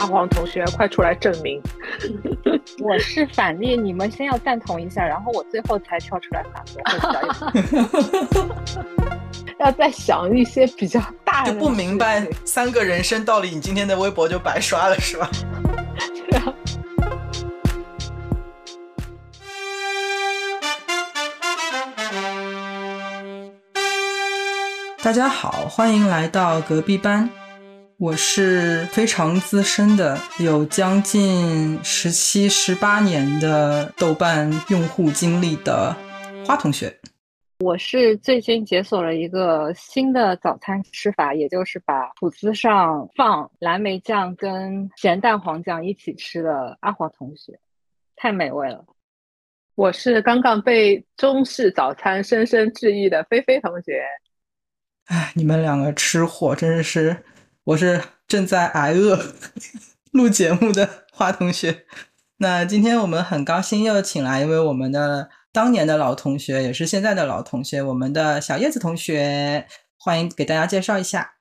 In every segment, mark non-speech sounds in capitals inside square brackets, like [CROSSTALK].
阿黄同学，快出来证明！[LAUGHS] 我是反例，你们先要赞同一下，然后我最后才跳出来反驳。[LAUGHS] [LAUGHS] 要再想一些比较大的，就不明白三个人生道理，你今天的微博就白刷了，是吧？对啊。大家好，欢迎来到隔壁班。我是非常资深的，有将近十七、十八年的豆瓣用户经历的花同学。我是最近解锁了一个新的早餐吃法，也就是把吐司上放蓝莓酱跟咸蛋黄酱一起吃的阿华同学，太美味了。我是刚刚被中式早餐深深治愈的菲菲同学。哎，你们两个吃货真是。我是正在挨饿录节目的花同学。那今天我们很高兴又请来一位我们的当年的老同学，也是现在的老同学，我们的小叶子同学，欢迎给大家介绍一下。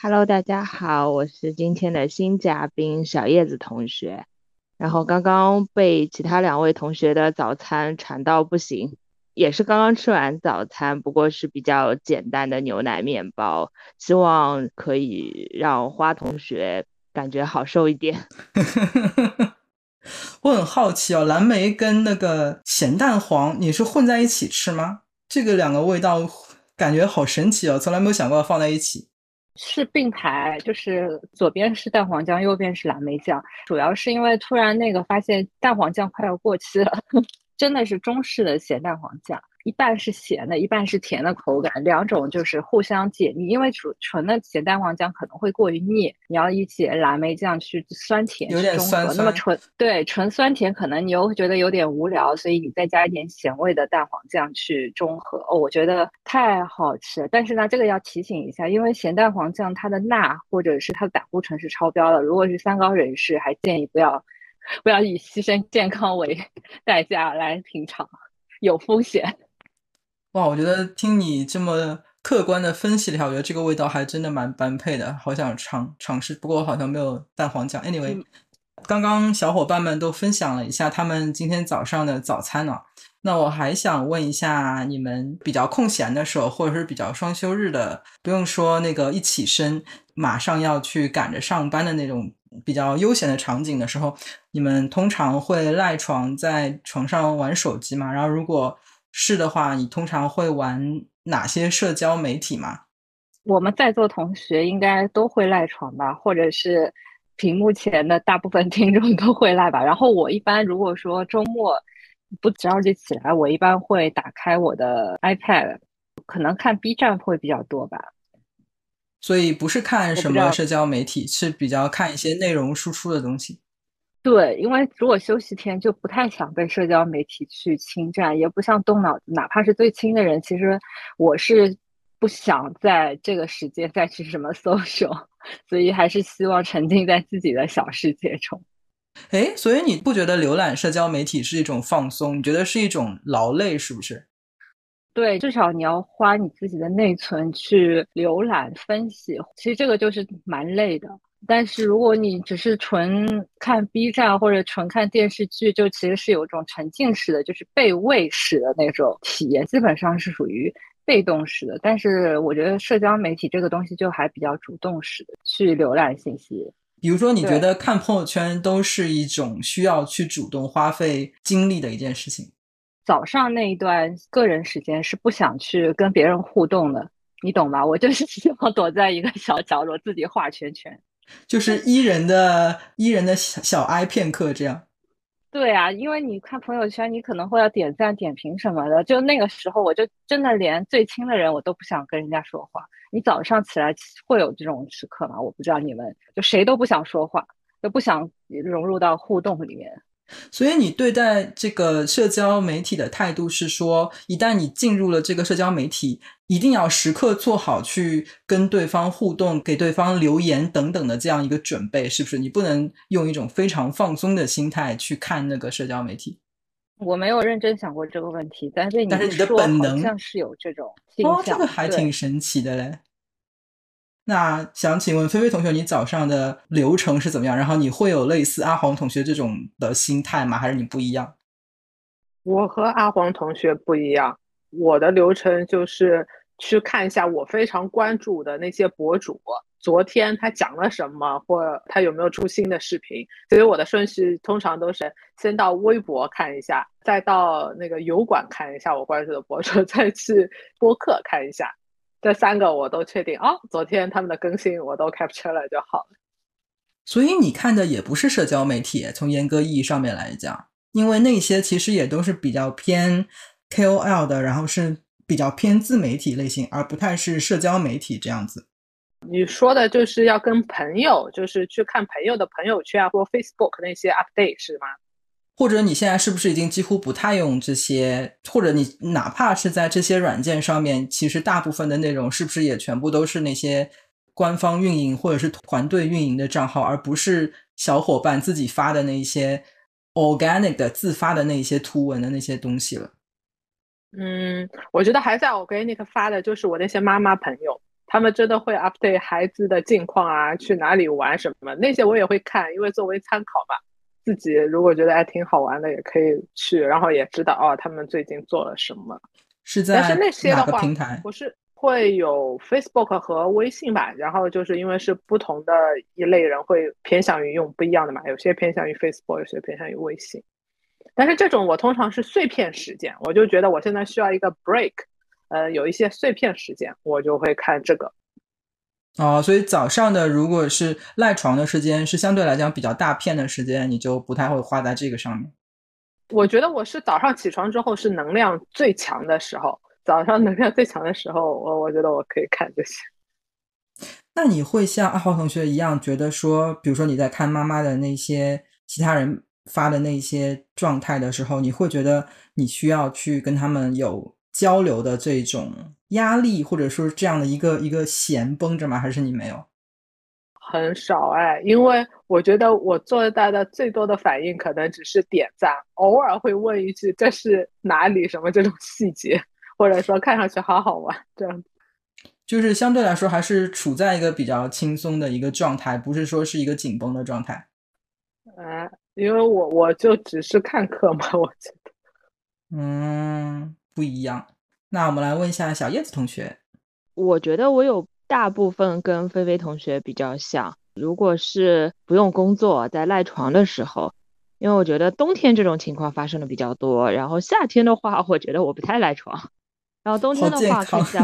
Hello，大家好，我是今天的新嘉宾小叶子同学。然后刚刚被其他两位同学的早餐馋到不行。也是刚刚吃完早餐，不过是比较简单的牛奶面包，希望可以让花同学感觉好受一点。[LAUGHS] 我很好奇哦，蓝莓跟那个咸蛋黄，你是混在一起吃吗？这个两个味道感觉好神奇哦，从来没有想过放在一起。是并排，就是左边是蛋黄酱，右边是蓝莓酱。主要是因为突然那个发现蛋黄酱快要过期了。真的是中式的咸蛋黄酱，一半是咸的，一半是甜的口感，两种就是互相解腻。因为纯纯的咸蛋黄酱可能会过于腻，你要一起蓝莓酱去酸甜有点酸那么纯对纯酸甜可能你又觉得有点无聊，所以你再加一点咸味的蛋黄酱去中和。哦，我觉得太好吃。但是呢，这个要提醒一下，因为咸蛋黄酱它的钠或者是它的胆固醇是超标的，如果是三高人士，还建议不要。不要以牺牲健康为 [LAUGHS] 代价来品尝，有风险。哇，我觉得听你这么客观的分析了一下，我觉得这个味道还真的蛮般配的，好想尝尝试。不过我好像没有蛋黄酱。Anyway，刚刚小伙伴们都分享了一下他们今天早上的早餐呢。那我还想问一下，你们比较空闲的时候，或者是比较双休日的，不用说那个一起身马上要去赶着上班的那种。比较悠闲的场景的时候，你们通常会赖床在床上玩手机吗？然后如果是的话，你通常会玩哪些社交媒体吗？我们在座同学应该都会赖床吧，或者是屏幕前的大部分听众都会赖吧。然后我一般如果说周末不着急起来，我一般会打开我的 iPad，可能看 B 站会比较多吧。所以不是看什么社交媒体，是比较看一些内容输出的东西。对，因为如果休息天就不太想被社交媒体去侵占，也不想动脑子。哪怕是最亲的人，其实我是不想在这个时间再去什么 social，所以还是希望沉浸在自己的小世界中。哎，所以你不觉得浏览社交媒体是一种放松？你觉得是一种劳累，是不是？对，至少你要花你自己的内存去浏览分析，其实这个就是蛮累的。但是如果你只是纯看 B 站或者纯看电视剧，就其实是有一种沉浸式的，就是被喂食的那种体验，基本上是属于被动式的。但是我觉得社交媒体这个东西就还比较主动式的去浏览信息。比如说，你觉得看朋友圈都是一种需要去主动花费精力的一件事情？早上那一段个人时间是不想去跟别人互动的，你懂吧？我就是希望躲在一个小角落自己画圈圈，就是伊人的伊人的小小哀片刻这样。对啊，因为你看朋友圈，你可能会要点赞、点评什么的，就那个时候，我就真的连最亲的人我都不想跟人家说话。你早上起来会有这种时刻吗？我不知道你们就谁都不想说话，就不想融入到互动里面。所以你对待这个社交媒体的态度是说，一旦你进入了这个社交媒体，一定要时刻做好去跟对方互动、给对方留言等等的这样一个准备，是不是？你不能用一种非常放松的心态去看那个社交媒体。我没有认真想过这个问题，但是但是你的本能像是有这种哦，这个还挺神奇的嘞。那想请问菲菲同学，你早上的流程是怎么样？然后你会有类似阿黄同学这种的心态吗？还是你不一样？我和阿黄同学不一样，我的流程就是去看一下我非常关注的那些博主，昨天他讲了什么，或他有没有出新的视频。所以我的顺序通常都是先到微博看一下，再到那个油管看一下我关注的博主，[LAUGHS] 再去播客看一下。这三个我都确定哦，昨天他们的更新我都 capture 了就好了。所以你看的也不是社交媒体，从严格意义上面来讲，因为那些其实也都是比较偏 KOL 的，然后是比较偏自媒体类型，而不太是社交媒体这样子。你说的就是要跟朋友，就是去看朋友的朋友圈啊或 Facebook 那些 update 是吗？或者你现在是不是已经几乎不太用这些？或者你哪怕是在这些软件上面，其实大部分的内容是不是也全部都是那些官方运营或者是团队运营的账号，而不是小伙伴自己发的那些 organic 的自发的那些图文的那些东西了？嗯，我觉得还在 organic 发的就是我那些妈妈朋友，他们真的会 update 孩子的近况啊，去哪里玩什么，那些我也会看，因为作为参考嘛。自己如果觉得还挺好玩的，也可以去，然后也知道哦，他们最近做了什么。是在哪个平台？不是会有 Facebook 和微信吧？然后就是因为是不同的一类人，会偏向于用不一样的嘛。有些偏向于 Facebook，有些偏向于微信。但是这种我通常是碎片时间，我就觉得我现在需要一个 break，呃，有一些碎片时间，我就会看这个。哦，所以早上的如果是赖床的时间是相对来讲比较大片的时间，你就不太会花在这个上面。我觉得我是早上起床之后是能量最强的时候，早上能量最强的时候，我我觉得我可以看这些。那你会像阿豪同学一样觉得说，比如说你在看妈妈的那些其他人发的那些状态的时候，你会觉得你需要去跟他们有交流的这种？压力或者说这样的一个一个弦绷着吗？还是你没有？很少哎，因为我觉得我做到的最多的反应可能只是点赞，偶尔会问一句这是哪里什么这种细节，或者说看上去好好玩这样。就是相对来说还是处在一个比较轻松的一个状态，不是说是一个紧绷的状态。哎，因为我我就只是看课嘛，我觉得。嗯，不一样。那我们来问一下小叶子同学，我觉得我有大部分跟菲菲同学比较像。如果是不用工作在赖床的时候，因为我觉得冬天这种情况发生的比较多，然后夏天的话，我觉得我不太赖床。然后冬天的话可以在，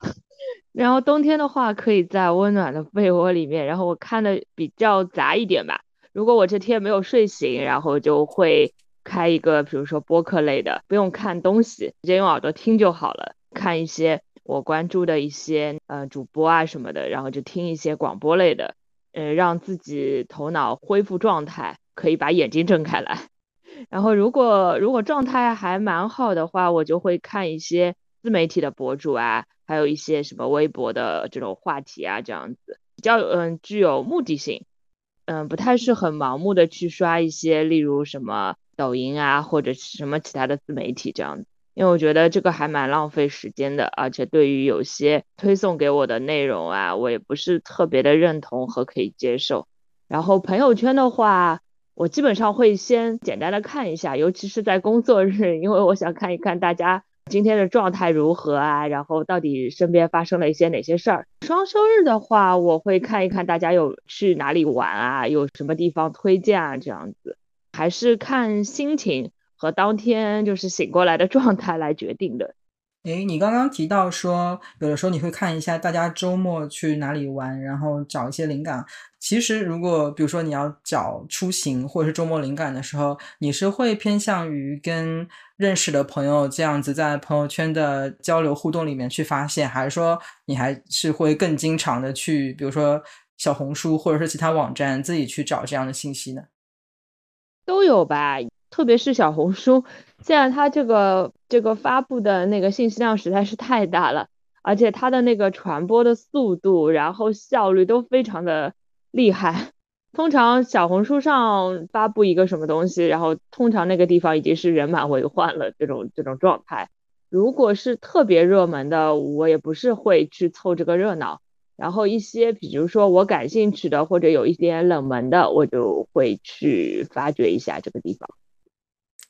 [LAUGHS] 然后冬天的话可以在温暖的被窝里面。然后我看的比较杂一点吧。如果我这天没有睡醒，然后就会。开一个，比如说播客类的，不用看东西，直接用耳朵听就好了。看一些我关注的一些呃主播啊什么的，然后就听一些广播类的，呃，让自己头脑恢复状态，可以把眼睛睁开来。然后如果如果状态还蛮好的话，我就会看一些自媒体的博主啊，还有一些什么微博的这种话题啊，这样子比较嗯具有目的性，嗯，不太是很盲目的去刷一些，例如什么。抖音啊，或者什么其他的自媒体这样子，因为我觉得这个还蛮浪费时间的，而且对于有些推送给我的内容啊，我也不是特别的认同和可以接受。然后朋友圈的话，我基本上会先简单的看一下，尤其是在工作日，因为我想看一看大家今天的状态如何啊，然后到底身边发生了一些哪些事儿。双休日的话，我会看一看大家有去哪里玩啊，有什么地方推荐啊，这样子。还是看心情和当天就是醒过来的状态来决定的。诶，你刚刚提到说，有的时候你会看一下大家周末去哪里玩，然后找一些灵感。其实，如果比如说你要找出行或者是周末灵感的时候，你是会偏向于跟认识的朋友这样子在朋友圈的交流互动里面去发现，还是说你还是会更经常的去，比如说小红书或者是其他网站自己去找这样的信息呢？都有吧，特别是小红书，现在它这个这个发布的那个信息量实在是太大了，而且它的那个传播的速度，然后效率都非常的厉害。通常小红书上发布一个什么东西，然后通常那个地方已经是人满为患了这种这种状态。如果是特别热门的，我也不是会去凑这个热闹，然后一些比如说我感兴趣的或者有一点冷门的，我就会去发掘一下这个地方。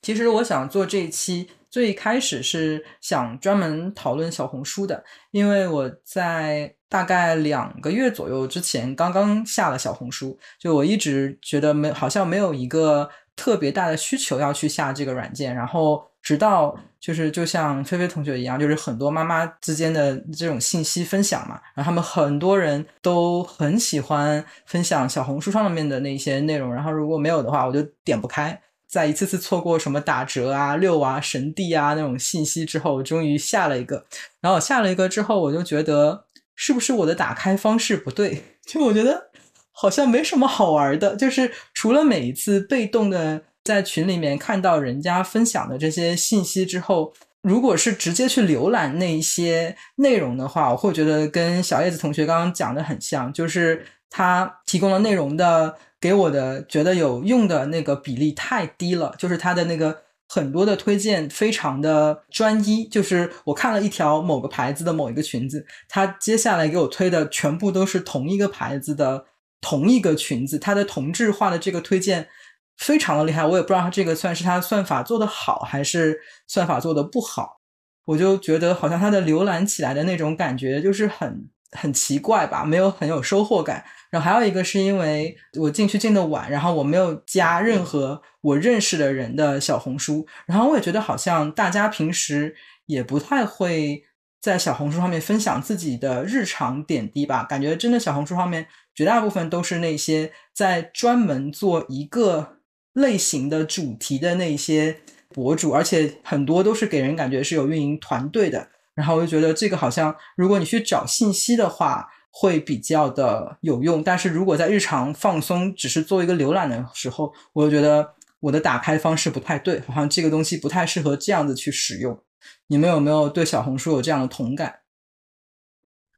其实我想做这一期，最开始是想专门讨论小红书的，因为我在大概两个月左右之前刚刚下了小红书，就我一直觉得没好像没有一个特别大的需求要去下这个软件，然后直到就是就像菲菲同学一样，就是很多妈妈之间的这种信息分享嘛，然后他们很多人都很喜欢分享小红书上面的那些内容，然后如果没有的话，我就点不开。在一次次错过什么打折啊、六啊、神地啊那种信息之后，终于下了一个。然后下了一个之后，我就觉得是不是我的打开方式不对？[LAUGHS] 就我觉得好像没什么好玩的，就是除了每一次被动的在群里面看到人家分享的这些信息之后，如果是直接去浏览那些内容的话，我会觉得跟小叶子同学刚刚讲的很像，就是他提供了内容的。给我的觉得有用的那个比例太低了，就是他的那个很多的推荐非常的专一，就是我看了一条某个牌子的某一个裙子，他接下来给我推的全部都是同一个牌子的同一个裙子，它的同质化的这个推荐非常的厉害，我也不知道他这个算是他算法做的好还是算法做的不好，我就觉得好像他的浏览起来的那种感觉就是很很奇怪吧，没有很有收获感。然后还有一个是因为我进去进的晚，然后我没有加任何我认识的人的小红书，然后我也觉得好像大家平时也不太会在小红书上面分享自己的日常点滴吧，感觉真的小红书上面绝大部分都是那些在专门做一个类型的主题的那些博主，而且很多都是给人感觉是有运营团队的，然后我就觉得这个好像如果你去找信息的话。会比较的有用，但是如果在日常放松，只是做一个浏览的时候，我就觉得我的打开方式不太对，好像这个东西不太适合这样子去使用。你们有没有对小红书有这样的同感？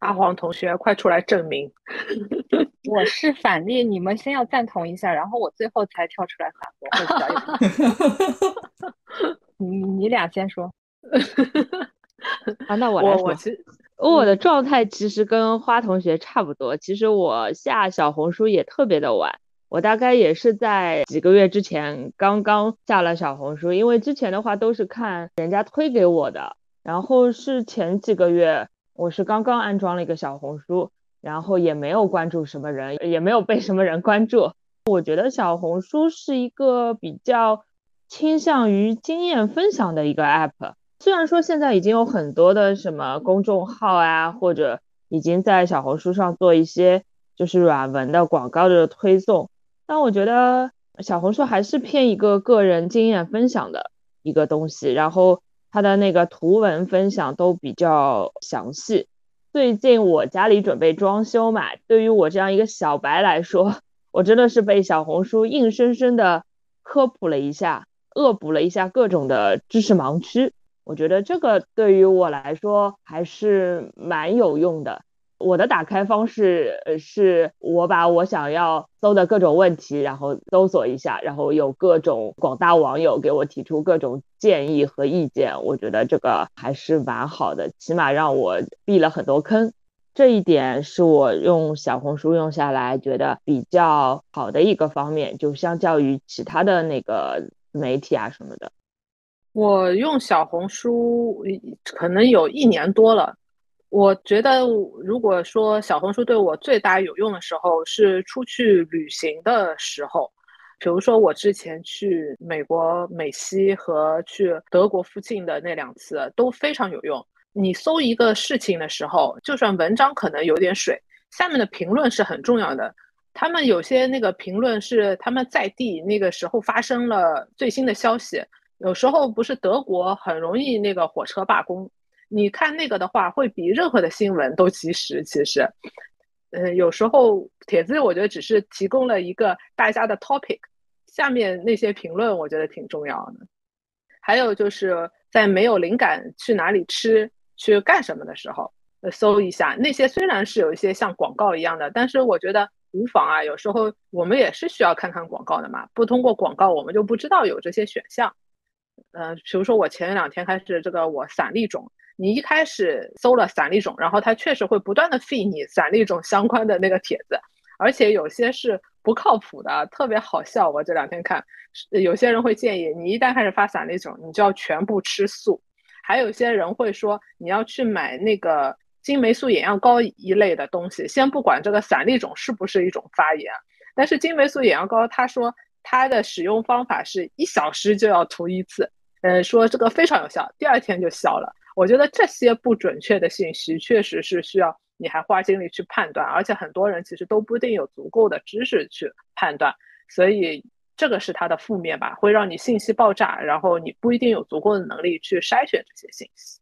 阿黄同学，快出来证明！[LAUGHS] 我是反例，你们先要赞同一下，然后我最后才跳出来反驳。[LAUGHS] 你你俩先说。[LAUGHS] 啊，那我来说。我的状态其实跟花同学差不多。其实我下小红书也特别的晚，我大概也是在几个月之前刚刚下了小红书，因为之前的话都是看人家推给我的。然后是前几个月，我是刚刚安装了一个小红书，然后也没有关注什么人，也没有被什么人关注。我觉得小红书是一个比较倾向于经验分享的一个 app。虽然说现在已经有很多的什么公众号啊，或者已经在小红书上做一些就是软文的广告的推送，但我觉得小红书还是偏一个个人经验分享的一个东西，然后它的那个图文分享都比较详细。最近我家里准备装修嘛，对于我这样一个小白来说，我真的是被小红书硬生生的科普了一下，恶补了一下各种的知识盲区。我觉得这个对于我来说还是蛮有用的。我的打开方式，呃，是我把我想要搜的各种问题，然后搜索一下，然后有各种广大网友给我提出各种建议和意见。我觉得这个还是蛮好的，起码让我避了很多坑。这一点是我用小红书用下来觉得比较好的一个方面，就相较于其他的那个媒体啊什么的。我用小红书可能有一年多了，我觉得如果说小红书对我最大有用的时候是出去旅行的时候，比如说我之前去美国美西和去德国附近的那两次都非常有用。你搜一个事情的时候，就算文章可能有点水，下面的评论是很重要的。他们有些那个评论是他们在地那个时候发生了最新的消息。有时候不是德国很容易那个火车罢工，你看那个的话会比任何的新闻都及时。其实，呃，有时候帖子我觉得只是提供了一个大家的 topic，下面那些评论我觉得挺重要的。还有就是在没有灵感去哪里吃去干什么的时候，呃搜一下那些虽然是有一些像广告一样的，但是我觉得无妨啊。有时候我们也是需要看看广告的嘛，不通过广告我们就不知道有这些选项。呃，比如说我前两天开始这个我散粒种，你一开始搜了散粒种，然后它确实会不断的 feed 你散粒种相关的那个帖子，而且有些是不靠谱的，特别好笑。我这两天看，有些人会建议你一旦开始发散粒种，你就要全部吃素。还有些人会说你要去买那个金霉素眼药膏一类的东西，先不管这个散粒种是不是一种发炎，但是金霉素眼药膏他说它的使用方法是一小时就要涂一次。呃，说这个非常有效，第二天就消了。我觉得这些不准确的信息确实是需要你还花精力去判断，而且很多人其实都不一定有足够的知识去判断，所以这个是它的负面吧，会让你信息爆炸，然后你不一定有足够的能力去筛选这些信息。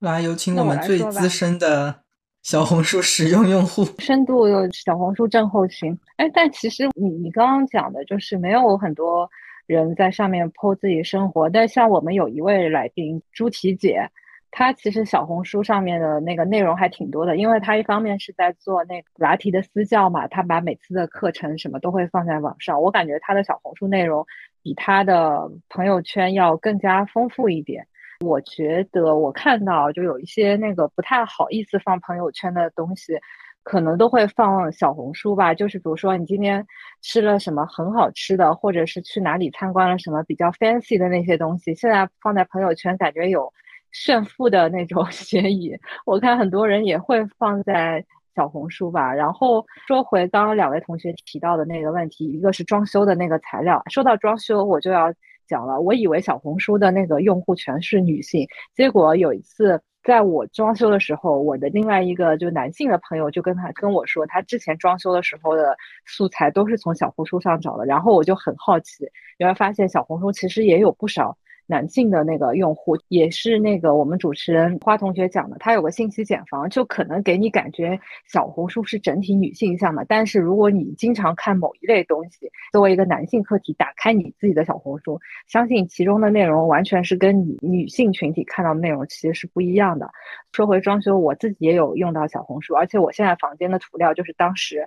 来，有请我们最资深的小红书使用用户，深度小红书症候群。哎，但其实你你刚刚讲的就是没有很多。人在上面 po 自己生活，但像我们有一位来宾朱提姐，她其实小红书上面的那个内容还挺多的，因为她一方面是在做那个拉提的私教嘛，她把每次的课程什么都会放在网上。我感觉她的小红书内容比她的朋友圈要更加丰富一点。我觉得我看到就有一些那个不太好意思放朋友圈的东西。可能都会放小红书吧，就是比如说你今天吃了什么很好吃的，或者是去哪里参观了什么比较 fancy 的那些东西，现在放在朋友圈，感觉有炫富的那种 [LAUGHS] 嫌疑。我看很多人也会放在小红书吧。然后说回刚刚两位同学提到的那个问题，一个是装修的那个材料，说到装修我就要讲了，我以为小红书的那个用户全是女性，结果有一次。在我装修的时候，我的另外一个就男性的朋友就跟他跟我说，他之前装修的时候的素材都是从小红书上找的。然后我就很好奇，原来发现小红书其实也有不少男性的那个用户，也是那个我们主持人花同学讲的，他有个信息茧房，就可能给你感觉小红书是整体女性向的。但是如果你经常看某一类东西，作为一个男性客体，打开你自己的小红书，相信其中的内容完全是跟你女性群体看到的内容其实是不一样的。说回装修，我自己也有用到小红书，而且我现在房间的涂料就是当时。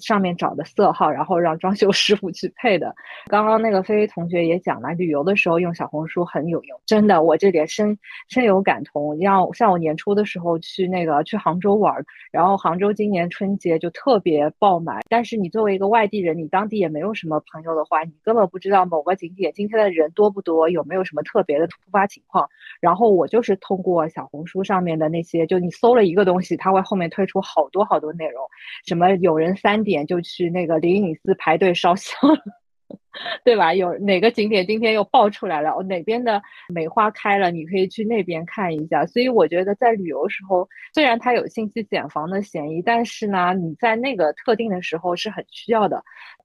上面找的色号，然后让装修师傅去配的。[LAUGHS] 刚刚那个菲菲同学也讲了，旅游的时候用小红书很有用，真的，我这点深深有感同。像像我年初的时候去那个去杭州玩，然后杭州今年春节就特别爆满。但是你作为一个外地人，你当地也没有什么朋友的话，你根本不知道某个景点今天的人多不多，有没有什么特别的突发情况。然后我就是通过小红书上面的那些，就你搜了一个东西，它会后面推出好多好多内容，什么有人三。点就去那个灵隐寺排队烧香，[LAUGHS] 对吧？有哪个景点今天又爆出来了？哦，哪边的梅花开了，你可以去那边看一下。所以我觉得在旅游时候，虽然它有信息茧房的嫌疑，但是呢，你在那个特定的时候是很需要的。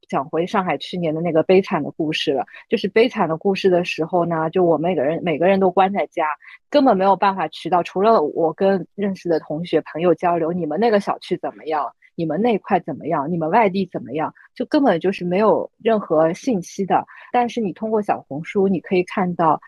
讲回上海去年的那个悲惨的故事了，就是悲惨的故事的时候呢，就我们每个人每个人都关在家，根本没有办法渠道，除了我跟认识的同学朋友交流，你们那个小区怎么样？你们那块怎么样？你们外地怎么样？就根本就是没有任何信息的。但是你通过小红书，你可以看到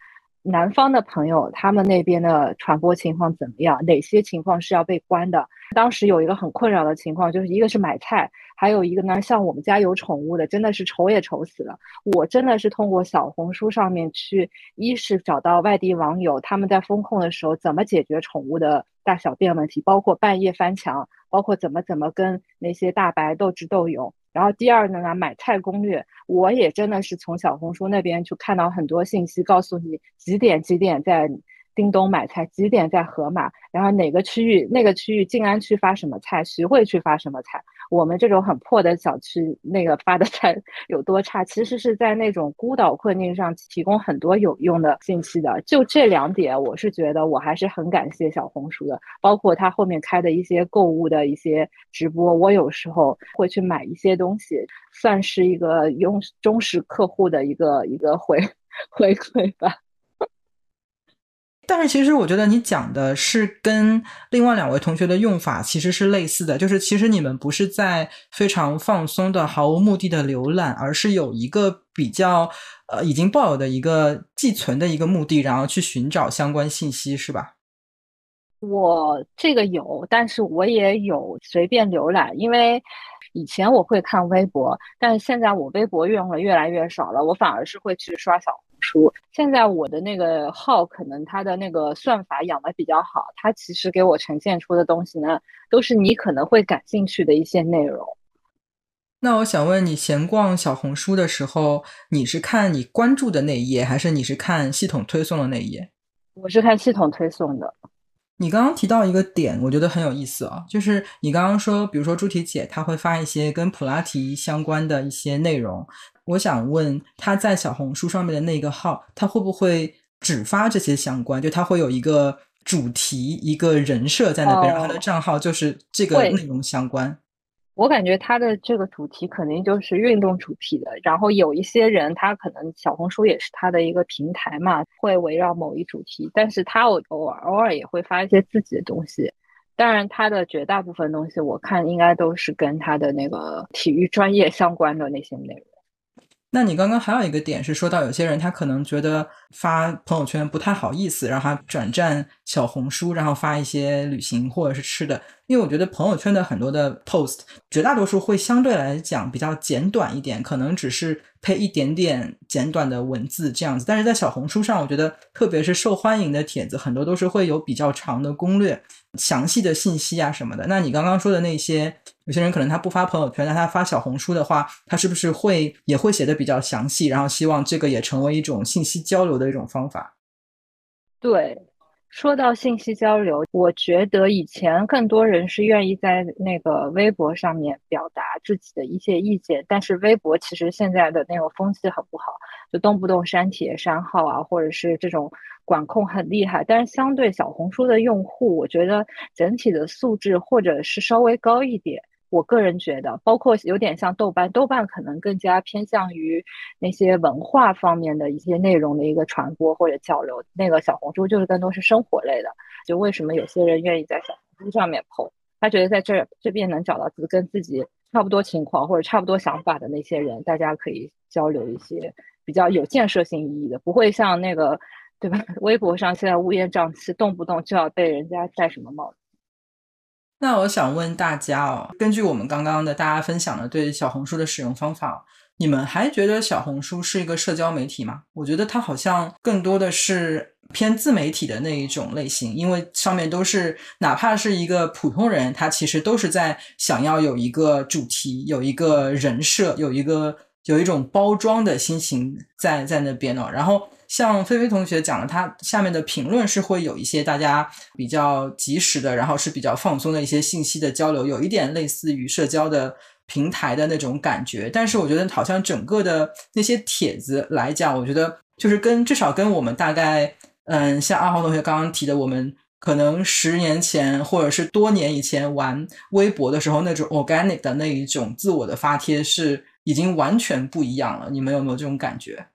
南方的朋友他们那边的传播情况怎么样，哪些情况是要被关的。当时有一个很困扰的情况，就是一个是买菜，还有一个呢，像我们家有宠物的，真的是愁也愁死了。我真的是通过小红书上面去，一是找到外地网友他们在风控的时候怎么解决宠物的大小便问题，包括半夜翻墙。包括怎么怎么跟那些大白斗智斗勇，然后第二呢呢买菜攻略，我也真的是从小红书那边去看到很多信息，告诉你几点几点在。叮咚买菜几点在盒马？然后哪个区域？那个区域静安区发什么菜？徐汇区发什么菜？我们这种很破的小区，那个发的菜有多差？其实是在那种孤岛困境上提供很多有用的信息的。就这两点，我是觉得我还是很感谢小红书的。包括他后面开的一些购物的一些直播，我有时候会去买一些东西，算是一个用忠实客户的一个一个回 [LAUGHS] 回馈吧。但是其实我觉得你讲的是跟另外两位同学的用法其实是类似的，就是其实你们不是在非常放松的、毫无目的的浏览，而是有一个比较呃已经抱有的一个寄存的一个目的，然后去寻找相关信息，是吧？我这个有，但是我也有随便浏览，因为以前我会看微博，但是现在我微博用的越来越少了，我反而是会去刷小。书。现在我的那个号可能它的那个算法养的比较好，它其实给我呈现出的东西呢，都是你可能会感兴趣的一些内容。那我想问你，闲逛小红书的时候，你是看你关注的那一页，还是你是看系统推送的那一页？我是看系统推送的。你刚刚提到一个点，我觉得很有意思啊，就是你刚刚说，比如说朱提姐她会发一些跟普拉提相关的一些内容，我想问他在小红书上面的那个号，他会不会只发这些相关？就他会有一个主题、一个人设在那边，然后他的账号就是这个内容相关。我感觉他的这个主题肯定就是运动主题的，然后有一些人他可能小红书也是他的一个平台嘛，会围绕某一主题，但是他偶偶尔偶尔也会发一些自己的东西，当然他的绝大部分东西我看应该都是跟他的那个体育专业相关的那些内容。那你刚刚还有一个点是说到有些人他可能觉得发朋友圈不太好意思，让他转战小红书，然后发一些旅行或者是吃的。因为我觉得朋友圈的很多的 post，绝大多数会相对来讲比较简短一点，可能只是配一点点简短的文字这样子。但是在小红书上，我觉得特别是受欢迎的帖子，很多都是会有比较长的攻略、详细的信息啊什么的。那你刚刚说的那些。有些人可能他不发朋友圈，但他发小红书的话，他是不是会也会写的比较详细？然后希望这个也成为一种信息交流的一种方法。对，说到信息交流，我觉得以前更多人是愿意在那个微博上面表达自己的一些意见，但是微博其实现在的那个风气很不好，就动不动删帖删号啊，或者是这种管控很厉害。但是相对小红书的用户，我觉得整体的素质或者是稍微高一点。我个人觉得，包括有点像豆瓣，豆瓣可能更加偏向于那些文化方面的一些内容的一个传播或者交流。那个小红书就是更多是生活类的。就为什么有些人愿意在小红书上面 PO，他觉得在这这边能找到自跟自己差不多情况或者差不多想法的那些人，大家可以交流一些比较有建设性意义的，不会像那个对吧？[LAUGHS] 微博上现在乌烟瘴气，动不动就要被人家戴什么帽子。那我想问大家哦，根据我们刚刚的大家分享的对小红书的使用方法，你们还觉得小红书是一个社交媒体吗？我觉得它好像更多的是偏自媒体的那一种类型，因为上面都是哪怕是一个普通人，他其实都是在想要有一个主题、有一个人设、有一个有一种包装的心情在在那边哦，然后。像菲菲同学讲的，他下面的评论是会有一些大家比较及时的，然后是比较放松的一些信息的交流，有一点类似于社交的平台的那种感觉。但是我觉得好像整个的那些帖子来讲，我觉得就是跟至少跟我们大概，嗯，像阿豪同学刚刚提的，我们可能十年前或者是多年以前玩微博的时候那种 organic 的那一种自我的发帖是已经完全不一样了。你们有没有这种感觉？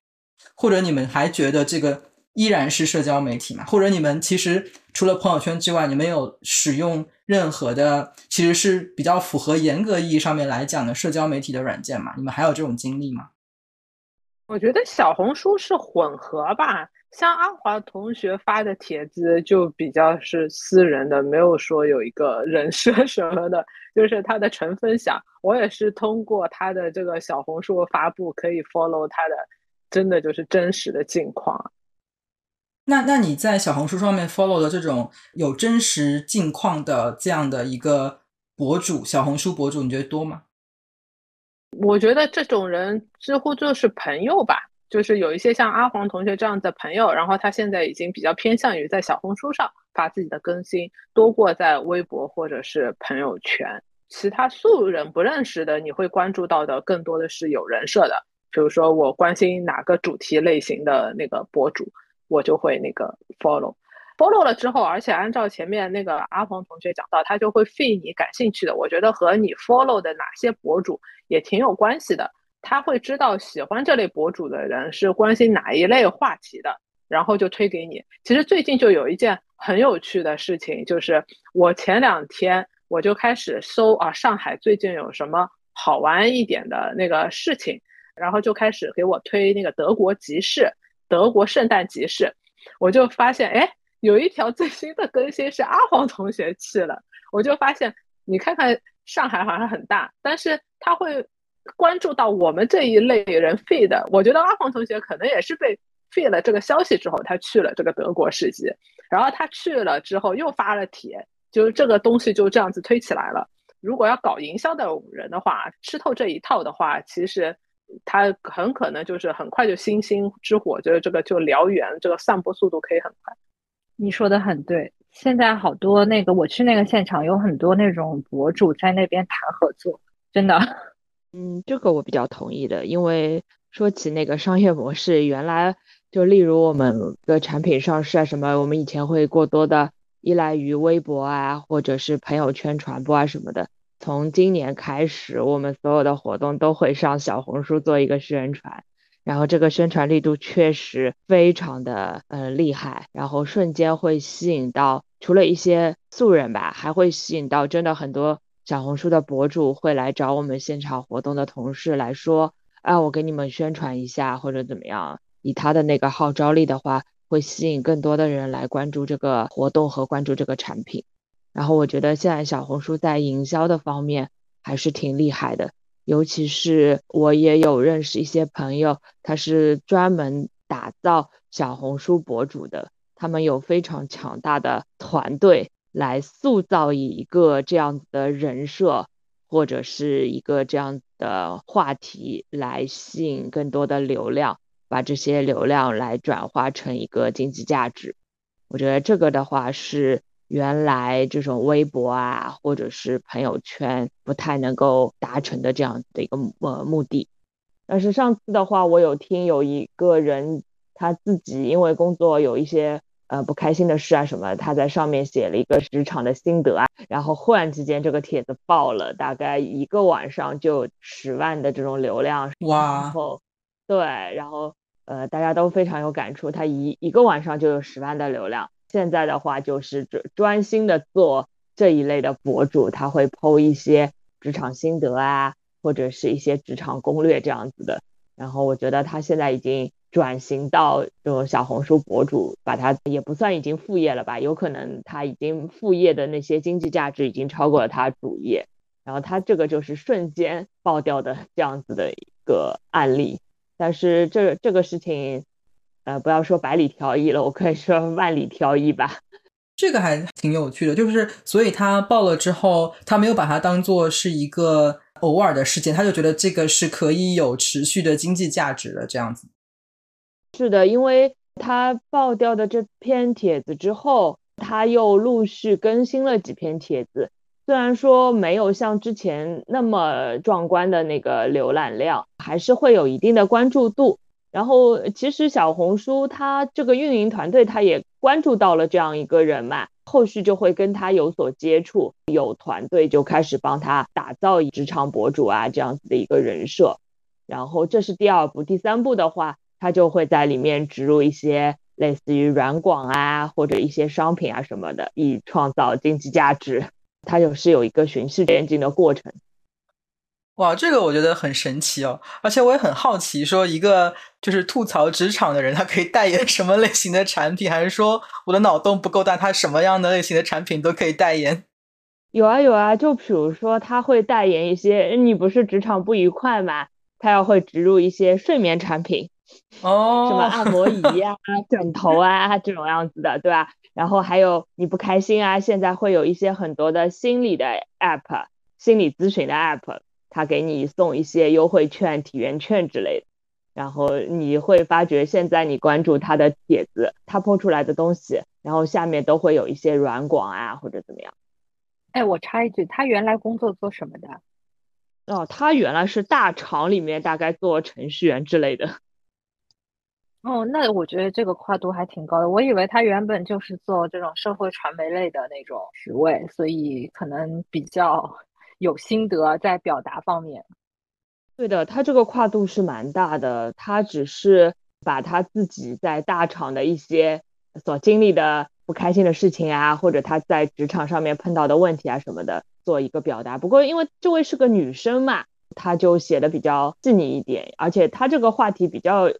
或者你们还觉得这个依然是社交媒体吗？或者你们其实除了朋友圈之外，你们有使用任何的其实是比较符合严格意义上面来讲的社交媒体的软件吗？你们还有这种经历吗？我觉得小红书是混合吧，像阿华同学发的帖子就比较是私人的，没有说有一个人设什么的，[LAUGHS] 就是他的纯分享。我也是通过他的这个小红书发布可以 follow 他的。真的就是真实的境况。那那你在小红书上面 follow 的这种有真实境况的这样的一个博主，小红书博主，你觉得多吗？我觉得这种人几乎就是朋友吧，就是有一些像阿黄同学这样的朋友，然后他现在已经比较偏向于在小红书上发自己的更新，多过在微博或者是朋友圈。其他素人不认识的，你会关注到的更多的是有人设的。比如说，我关心哪个主题类型的那个博主，我就会那个 follow，follow 了之后，而且按照前面那个阿黄同学讲到，他就会 feed 你感兴趣的。我觉得和你 follow 的哪些博主也挺有关系的。他会知道喜欢这类博主的人是关心哪一类话题的，然后就推给你。其实最近就有一件很有趣的事情，就是我前两天我就开始搜啊，上海最近有什么好玩一点的那个事情。然后就开始给我推那个德国集市，德国圣诞集市，我就发现，哎，有一条最新的更新是阿黄同学去了，我就发现，你看看上海好像很大，但是他会关注到我们这一类人 feed，我觉得阿黄同学可能也是被 feed 了这个消息之后，他去了这个德国市集，然后他去了之后又发了帖，就是这个东西就这样子推起来了。如果要搞营销的人的话，吃透这一套的话，其实他很可能就是很快就星星之火，就是这个就燎原，这个散播速度可以很快。你说的很对，现在好多那个我去那个现场，有很多那种博主在那边谈合作，真的。[LAUGHS] 嗯，这个我比较同意的，因为说起那个商业模式，原来就例如我们的产品上市啊什么，我们以前会过多的依赖于微博啊，或者是朋友圈传播啊什么的。从今年开始，我们所有的活动都会上小红书做一个宣传，然后这个宣传力度确实非常的呃厉害，然后瞬间会吸引到除了一些素人吧，还会吸引到真的很多。小红书的博主会来找我们现场活动的同事来说，啊，我给你们宣传一下或者怎么样，以他的那个号召力的话，会吸引更多的人来关注这个活动和关注这个产品。然后我觉得现在小红书在营销的方面还是挺厉害的，尤其是我也有认识一些朋友，他是专门打造小红书博主的，他们有非常强大的团队。来塑造一个这样子的人设，或者是一个这样的话题，来吸引更多的流量，把这些流量来转化成一个经济价值。我觉得这个的话是原来这种微博啊，或者是朋友圈不太能够达成的这样的一个呃目的。但是上次的话，我有听有一个人他自己因为工作有一些。呃，不开心的事啊什么，他在上面写了一个职场的心得啊，然后忽然之间这个帖子爆了，大概一个晚上就十万的这种流量，哇！然后对，然后呃，大家都非常有感触，他一一个晚上就有十万的流量。现在的话就是专专心的做这一类的博主，他会剖一些职场心得啊，或者是一些职场攻略这样子的。然后我觉得他现在已经。转型到这种小红书博主，把他也不算已经副业了吧？有可能他已经副业的那些经济价值已经超过了他主业，然后他这个就是瞬间爆掉的这样子的一个案例。但是这这个事情，呃，不要说百里挑一了，我可以说万里挑一吧。这个还挺有趣的，就是所以他爆了之后，他没有把它当做是一个偶尔的事件，他就觉得这个是可以有持续的经济价值的这样子。是的，因为他爆掉的这篇帖子之后，他又陆续更新了几篇帖子，虽然说没有像之前那么壮观的那个浏览量，还是会有一定的关注度。然后其实小红书它这个运营团队，他也关注到了这样一个人嘛，后续就会跟他有所接触，有团队就开始帮他打造职场博主啊这样子的一个人设。然后这是第二步，第三步的话。他就会在里面植入一些类似于软广啊，或者一些商品啊什么的，以创造经济价值。它就是有一个循序渐进的过程。哇，这个我觉得很神奇哦！而且我也很好奇，说一个就是吐槽职场的人，他可以代言什么类型的产品？还是说我的脑洞不够大，他什么样的类型的产品都可以代言？有啊有啊，就比如说他会代言一些，你不是职场不愉快吗？他要会植入一些睡眠产品。哦，[LAUGHS] 什么按摩仪啊、枕头啊这种样子的，对吧？然后还有你不开心啊，现在会有一些很多的心理的 app、心理咨询的 app，他给你送一些优惠券、体验券之类的。然后你会发觉，现在你关注他的帖子，他播出来的东西，然后下面都会有一些软广啊或者怎么样。哎，我插一句，他原来工作做什么的？哦，他原来是大厂里面大概做程序员之类的。[LAUGHS] 哦，那我觉得这个跨度还挺高的。我以为他原本就是做这种社会传媒类的那种职位，所以可能比较有心得在表达方面。对的，他这个跨度是蛮大的。他只是把他自己在大厂的一些所经历的不开心的事情啊，或者他在职场上面碰到的问题啊什么的做一个表达。不过因为这位是个女生嘛，她就写的比较细腻一点，而且她这个话题比较。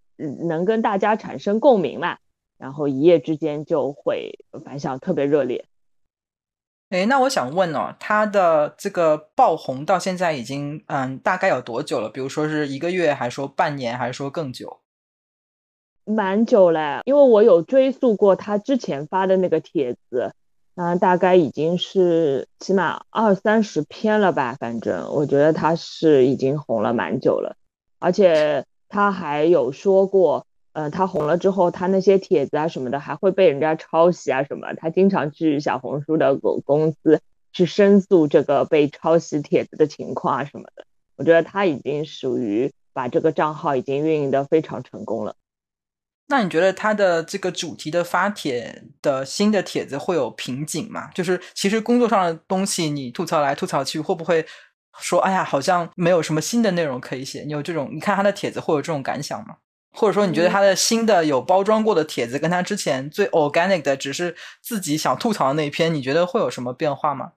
能跟大家产生共鸣嘛，然后一夜之间就会反响特别热烈。哎，那我想问哦，他的这个爆红到现在已经嗯大概有多久了？比如说是一个月，还是说半年，还是说更久？蛮久了，因为我有追溯过他之前发的那个帖子，嗯，大概已经是起码二三十篇了吧。反正我觉得他是已经红了蛮久了，而且他还有说过，呃，他红了之后，他那些帖子啊什么的还会被人家抄袭啊什么，他经常去小红书的公公司去申诉这个被抄袭帖子的情况啊什么的。我觉得他已经属于把这个账号已经运营的非常成功了。那你觉得他的这个主题的发帖的新的帖子会有瓶颈吗？就是其实工作上的东西你吐槽来吐槽去，会不会说哎呀，好像没有什么新的内容可以写？你有这种你看他的帖子会有这种感想吗？或者说你觉得他的新的有包装过的帖子跟他之前最 organic 的只是自己想吐槽的那一篇，你觉得会有什么变化吗？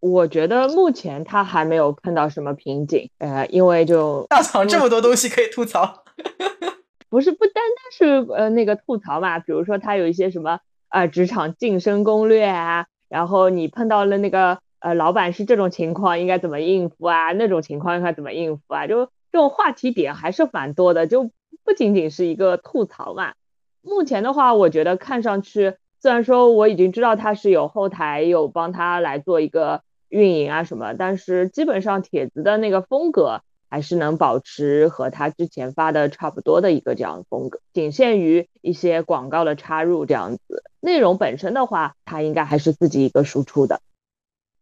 我觉得目前他还没有碰到什么瓶颈，呃，因为就大厂这么多东西可以吐槽。[LAUGHS] 不是不单单是呃那个吐槽嘛，比如说他有一些什么呃职场晋升攻略啊，然后你碰到了那个呃老板是这种情况应该怎么应付啊，那种情况应该怎么应付啊，就这种话题点还是蛮多的，就不仅仅是一个吐槽嘛。目前的话，我觉得看上去虽然说我已经知道他是有后台有帮他来做一个运营啊什么，但是基本上帖子的那个风格。还是能保持和他之前发的差不多的一个这样的风格，仅限于一些广告的插入这样子。内容本身的话，他应该还是自己一个输出的。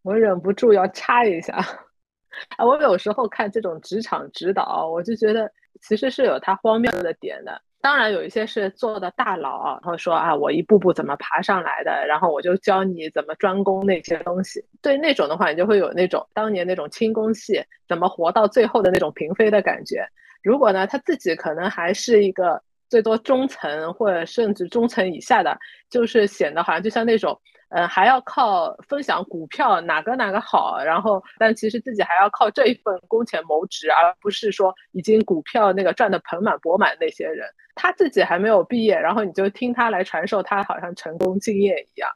我忍不住要插一下，[LAUGHS] 啊，我有时候看这种职场指导，我就觉得其实是有他荒谬的点的。当然有一些是做的大佬，然后说啊，我一步步怎么爬上来的，然后我就教你怎么专攻那些东西。对那种的话，你就会有那种当年那种轻功戏怎么活到最后的那种嫔妃的感觉。如果呢，他自己可能还是一个最多中层或者甚至中层以下的，就是显得好像就像那种。嗯，还要靠分享股票哪个哪个好，然后但其实自己还要靠这一份工钱谋职，而不是说已经股票那个赚的盆满钵满那些人，他自己还没有毕业，然后你就听他来传授他好像成功经验一样。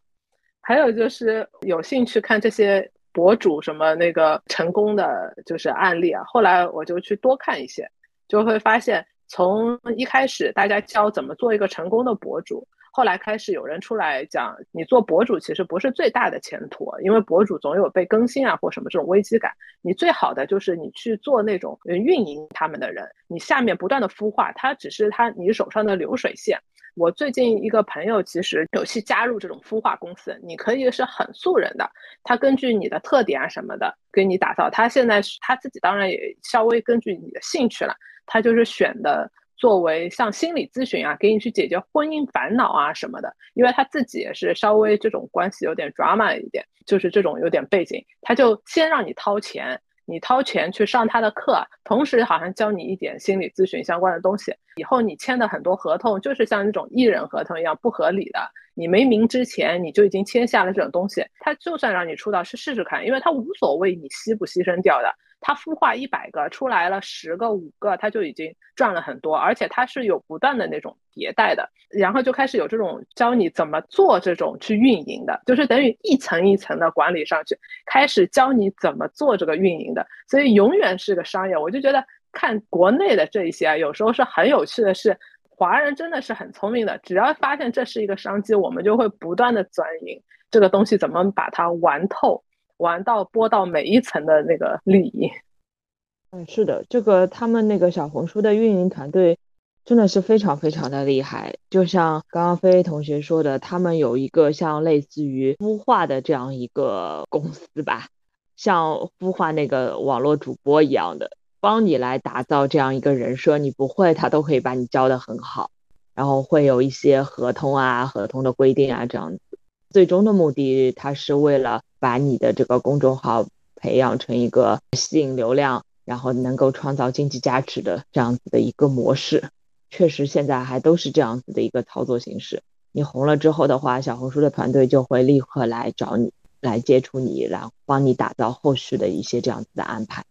还有就是有兴趣看这些博主什么那个成功的就是案例啊，后来我就去多看一些，就会发现从一开始大家教怎么做一个成功的博主。后来开始有人出来讲，你做博主其实不是最大的前途，因为博主总有被更新啊或什么这种危机感。你最好的就是你去做那种运营他们的人，你下面不断的孵化，他只是他你手上的流水线。我最近一个朋友其实有去加入这种孵化公司，你可以是很素人的，他根据你的特点啊什么的给你打造。他现在他自己当然也稍微根据你的兴趣了，他就是选的。作为像心理咨询啊，给你去解决婚姻烦恼啊什么的，因为他自己也是稍微这种关系有点 drama 一点，就是这种有点背景，他就先让你掏钱，你掏钱去上他的课，同时好像教你一点心理咨询相关的东西。以后你签的很多合同就是像那种艺人合同一样不合理的，你没名之前你就已经签下了这种东西，他就算让你出道是试试看，因为他无所谓你牺不牺牲掉的。他孵化一百个出来了十个五个，他就已经赚了很多，而且他是有不断的那种迭代的，然后就开始有这种教你怎么做这种去运营的，就是等于一层一层的管理上去，开始教你怎么做这个运营的，所以永远是个商业。我就觉得看国内的这一些啊，有时候是很有趣的是，华人真的是很聪明的，只要发现这是一个商机，我们就会不断的钻营这个东西怎么把它玩透。玩到播到每一层的那个利益，嗯，是的，这个他们那个小红书的运营团队真的是非常非常的厉害。就像刚刚飞飞同学说的，他们有一个像类似于孵化的这样一个公司吧，像孵化那个网络主播一样的，帮你来打造这样一个人设，你不会他都可以把你教的很好，然后会有一些合同啊、合同的规定啊这样子。最终的目的，他是为了。把你的这个公众号培养成一个吸引流量，然后能够创造经济价值的这样子的一个模式，确实现在还都是这样子的一个操作形式。你红了之后的话，小红书的团队就会立刻来找你，来接触你，然后帮你打造后续的一些这样子的安排。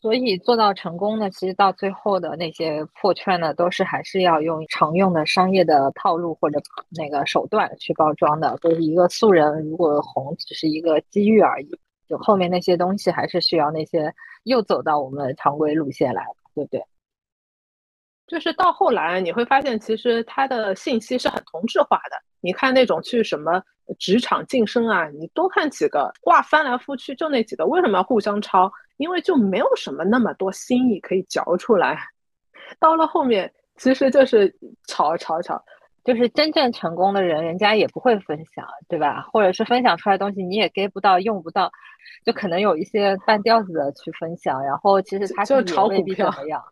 所以做到成功的，其实到最后的那些破圈呢，都是还是要用常用的商业的套路或者那个手段去包装的。就是一个素人如果红，只是一个机遇而已。就后面那些东西，还是需要那些又走到我们常规路线来，对不对？就是到后来你会发现，其实它的信息是很同质化的。你看那种去什么职场晋升啊，你多看几个，哇，翻来覆去就那几个，为什么要互相抄？因为就没有什么那么多心意可以嚼出来。到了后面，其实就是吵吵吵，就是真正成功的人，人家也不会分享，对吧？或者是分享出来的东西你也 get 不到，用不到，就可能有一些半吊子的去分享，然后其实他就炒股票怎么样。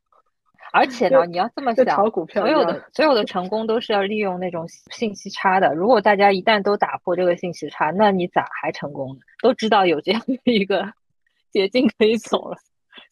而且呢，你要这么想，所有的所有的成功都是要利用那种信息差的。如果大家一旦都打破这个信息差，那你咋还成功呢？都知道有这样的一个捷径可以走了。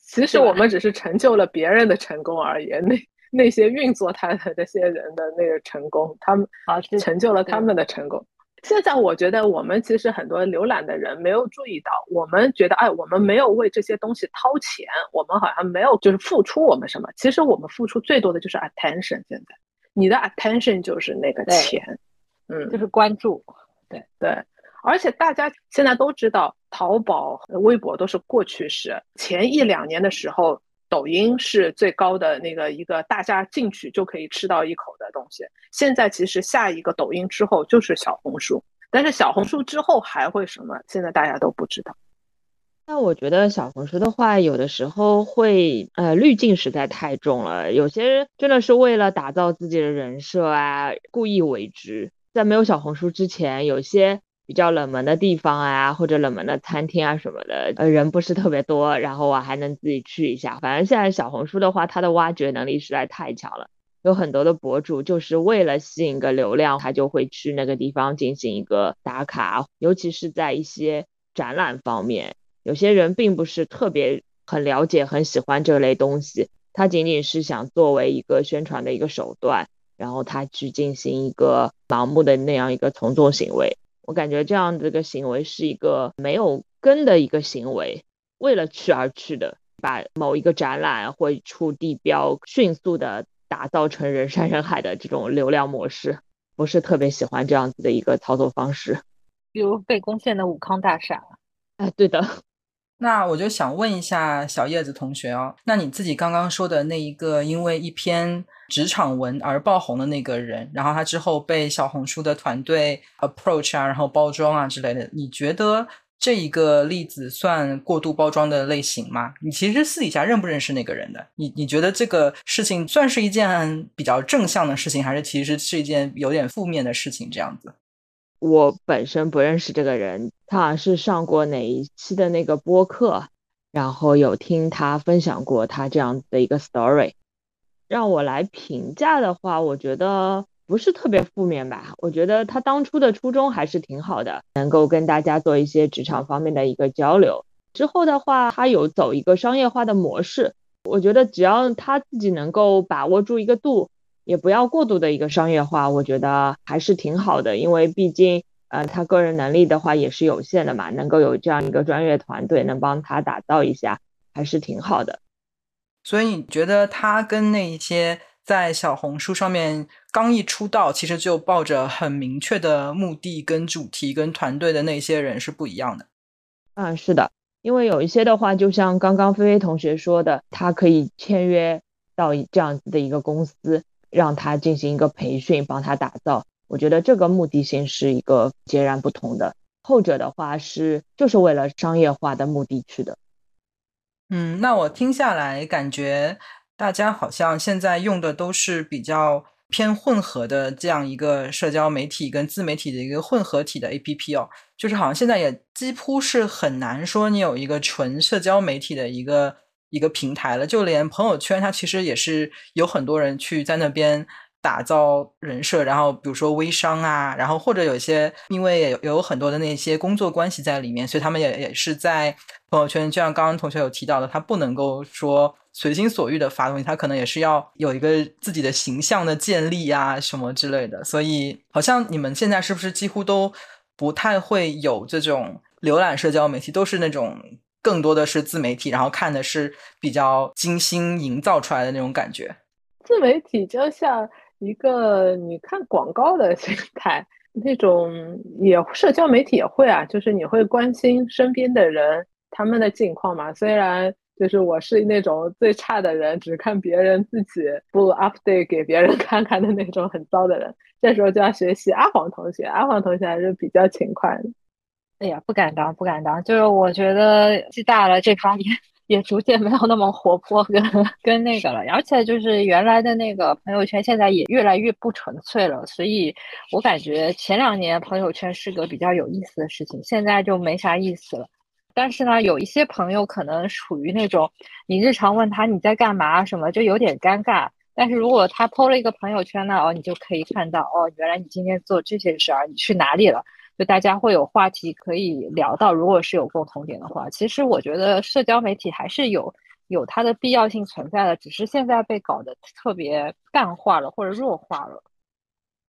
其实我们只是成就了别人的成功而已。那那些运作他的这些人的那个成功，他们啊成就了他们的成功。现在我觉得我们其实很多浏览的人没有注意到，我们觉得哎，我们没有为这些东西掏钱，我们好像没有就是付出我们什么。其实我们付出最多的就是 attention。现在你的 attention 就是那个钱，嗯，就是关注。对对，而且大家现在都知道，淘宝、微博都是过去式。前一两年的时候。抖音是最高的那个一个，大家进去就可以吃到一口的东西。现在其实下一个抖音之后就是小红书，但是小红书之后还会什么？现在大家都不知道。那我觉得小红书的话，有的时候会呃滤镜实在太重了，有些真的是为了打造自己的人设啊，故意为之。在没有小红书之前，有些。比较冷门的地方啊，或者冷门的餐厅啊什么的，呃，人不是特别多，然后我还能自己去一下。反正现在小红书的话，它的挖掘能力实在太强了，有很多的博主就是为了吸引个流量，他就会去那个地方进行一个打卡。尤其是在一些展览方面，有些人并不是特别很了解、很喜欢这类东西，他仅仅是想作为一个宣传的一个手段，然后他去进行一个盲目的那样一个从众行为。我感觉这样的一个行为是一个没有根的一个行为，为了去而去的，把某一个展览或一处地标迅速的打造成人山人海的这种流量模式，不是特别喜欢这样子的一个操作方式。比如被攻陷的武康大厦，哎，对的。那我就想问一下小叶子同学哦，那你自己刚刚说的那一个因为一篇职场文而爆红的那个人，然后他之后被小红书的团队 approach 啊，然后包装啊之类的，你觉得这一个例子算过度包装的类型吗？你其实私底下认不认识那个人的？你你觉得这个事情算是一件比较正向的事情，还是其实是一件有点负面的事情？这样子？我本身不认识这个人，他好像是上过哪一期的那个播客，然后有听他分享过他这样的一个 story。让我来评价的话，我觉得不是特别负面吧。我觉得他当初的初衷还是挺好的，能够跟大家做一些职场方面的一个交流。之后的话，他有走一个商业化的模式，我觉得只要他自己能够把握住一个度。也不要过度的一个商业化，我觉得还是挺好的，因为毕竟，呃，他个人能力的话也是有限的嘛，能够有这样一个专业团队能帮他打造一下，还是挺好的。所以你觉得他跟那一些在小红书上面刚一出道，其实就抱着很明确的目的、跟主题、跟团队的那些人是不一样的？嗯，是的，因为有一些的话，就像刚刚菲菲同学说的，他可以签约到这样子的一个公司。让他进行一个培训，帮他打造。我觉得这个目的性是一个截然不同的。后者的话是就是为了商业化的目的去的。嗯，那我听下来感觉大家好像现在用的都是比较偏混合的这样一个社交媒体跟自媒体的一个混合体的 APP 哦，就是好像现在也几乎是很难说你有一个纯社交媒体的一个。一个平台了，就连朋友圈，它其实也是有很多人去在那边打造人设，然后比如说微商啊，然后或者有些因为也有很多的那些工作关系在里面，所以他们也也是在朋友圈，就像刚刚同学有提到的，他不能够说随心所欲的发东西，他可能也是要有一个自己的形象的建立啊什么之类的，所以好像你们现在是不是几乎都不太会有这种浏览社交媒体，都是那种。更多的是自媒体，然后看的是比较精心营造出来的那种感觉。自媒体就像一个你看广告的心态，那种也社交媒体也会啊，就是你会关心身边的人他们的近况嘛。虽然就是我是那种最差的人，只看别人自己不 update 给别人看看的那种很糟的人。这时候就要学习阿黄同学，阿黄同学还是比较勤快的。哎呀，不敢当，不敢当。就是我觉得年纪大了，这方面 [LAUGHS] 也逐渐没有那么活泼跟跟那个了。而且就是原来的那个朋友圈，现在也越来越不纯粹了。所以我感觉前两年朋友圈是个比较有意思的事情，现在就没啥意思了。但是呢，有一些朋友可能属于那种，你日常问他你在干嘛什么，就有点尴尬。但是如果他 PO 了一个朋友圈呢，哦，你就可以看到，哦，原来你今天做这些事儿，你去哪里了？就大家会有话题可以聊到。如果是有共同点的话，其实我觉得社交媒体还是有有它的必要性存在的，只是现在被搞得特别淡化了或者弱化了。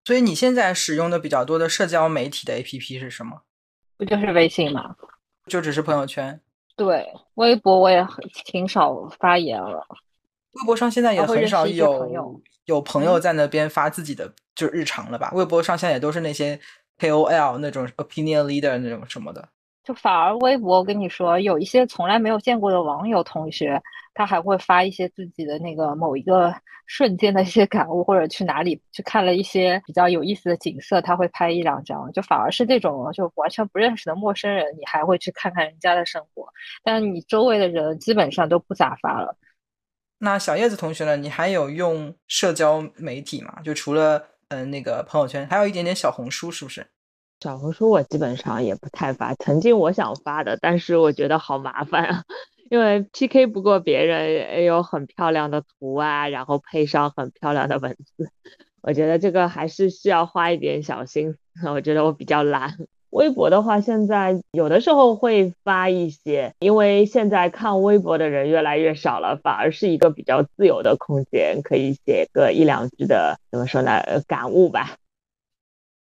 所以你现在使用的比较多的社交媒体的 APP 是什么？不就是微信吗？就只是朋友圈，对，微博我也很挺少发言了。微博上现在也很少有有朋友在那边发自己的就日常了吧？微博上现在也都是那些 KOL 那种 opinion leader 那种什么的。就反而微博，我跟你说，有一些从来没有见过的网友同学，他还会发一些自己的那个某一个瞬间的一些感悟，或者去哪里去看了一些比较有意思的景色，他会拍一两张。就反而是这种就完全不认识的陌生人，你还会去看看人家的生活，但你周围的人基本上都不咋发了。那小叶子同学呢？你还有用社交媒体吗？就除了嗯那个朋友圈，还有一点点小红书，是不是？小红书我基本上也不太发，曾经我想发的，但是我觉得好麻烦啊，[LAUGHS] 因为 PK 不过别人，也有很漂亮的图啊，然后配上很漂亮的文字，我觉得这个还是需要花一点小心思。[LAUGHS] 我觉得我比较懒。微博的话，现在有的时候会发一些，因为现在看微博的人越来越少了，反而是一个比较自由的空间，可以写个一两句的，怎么说呢？感悟吧。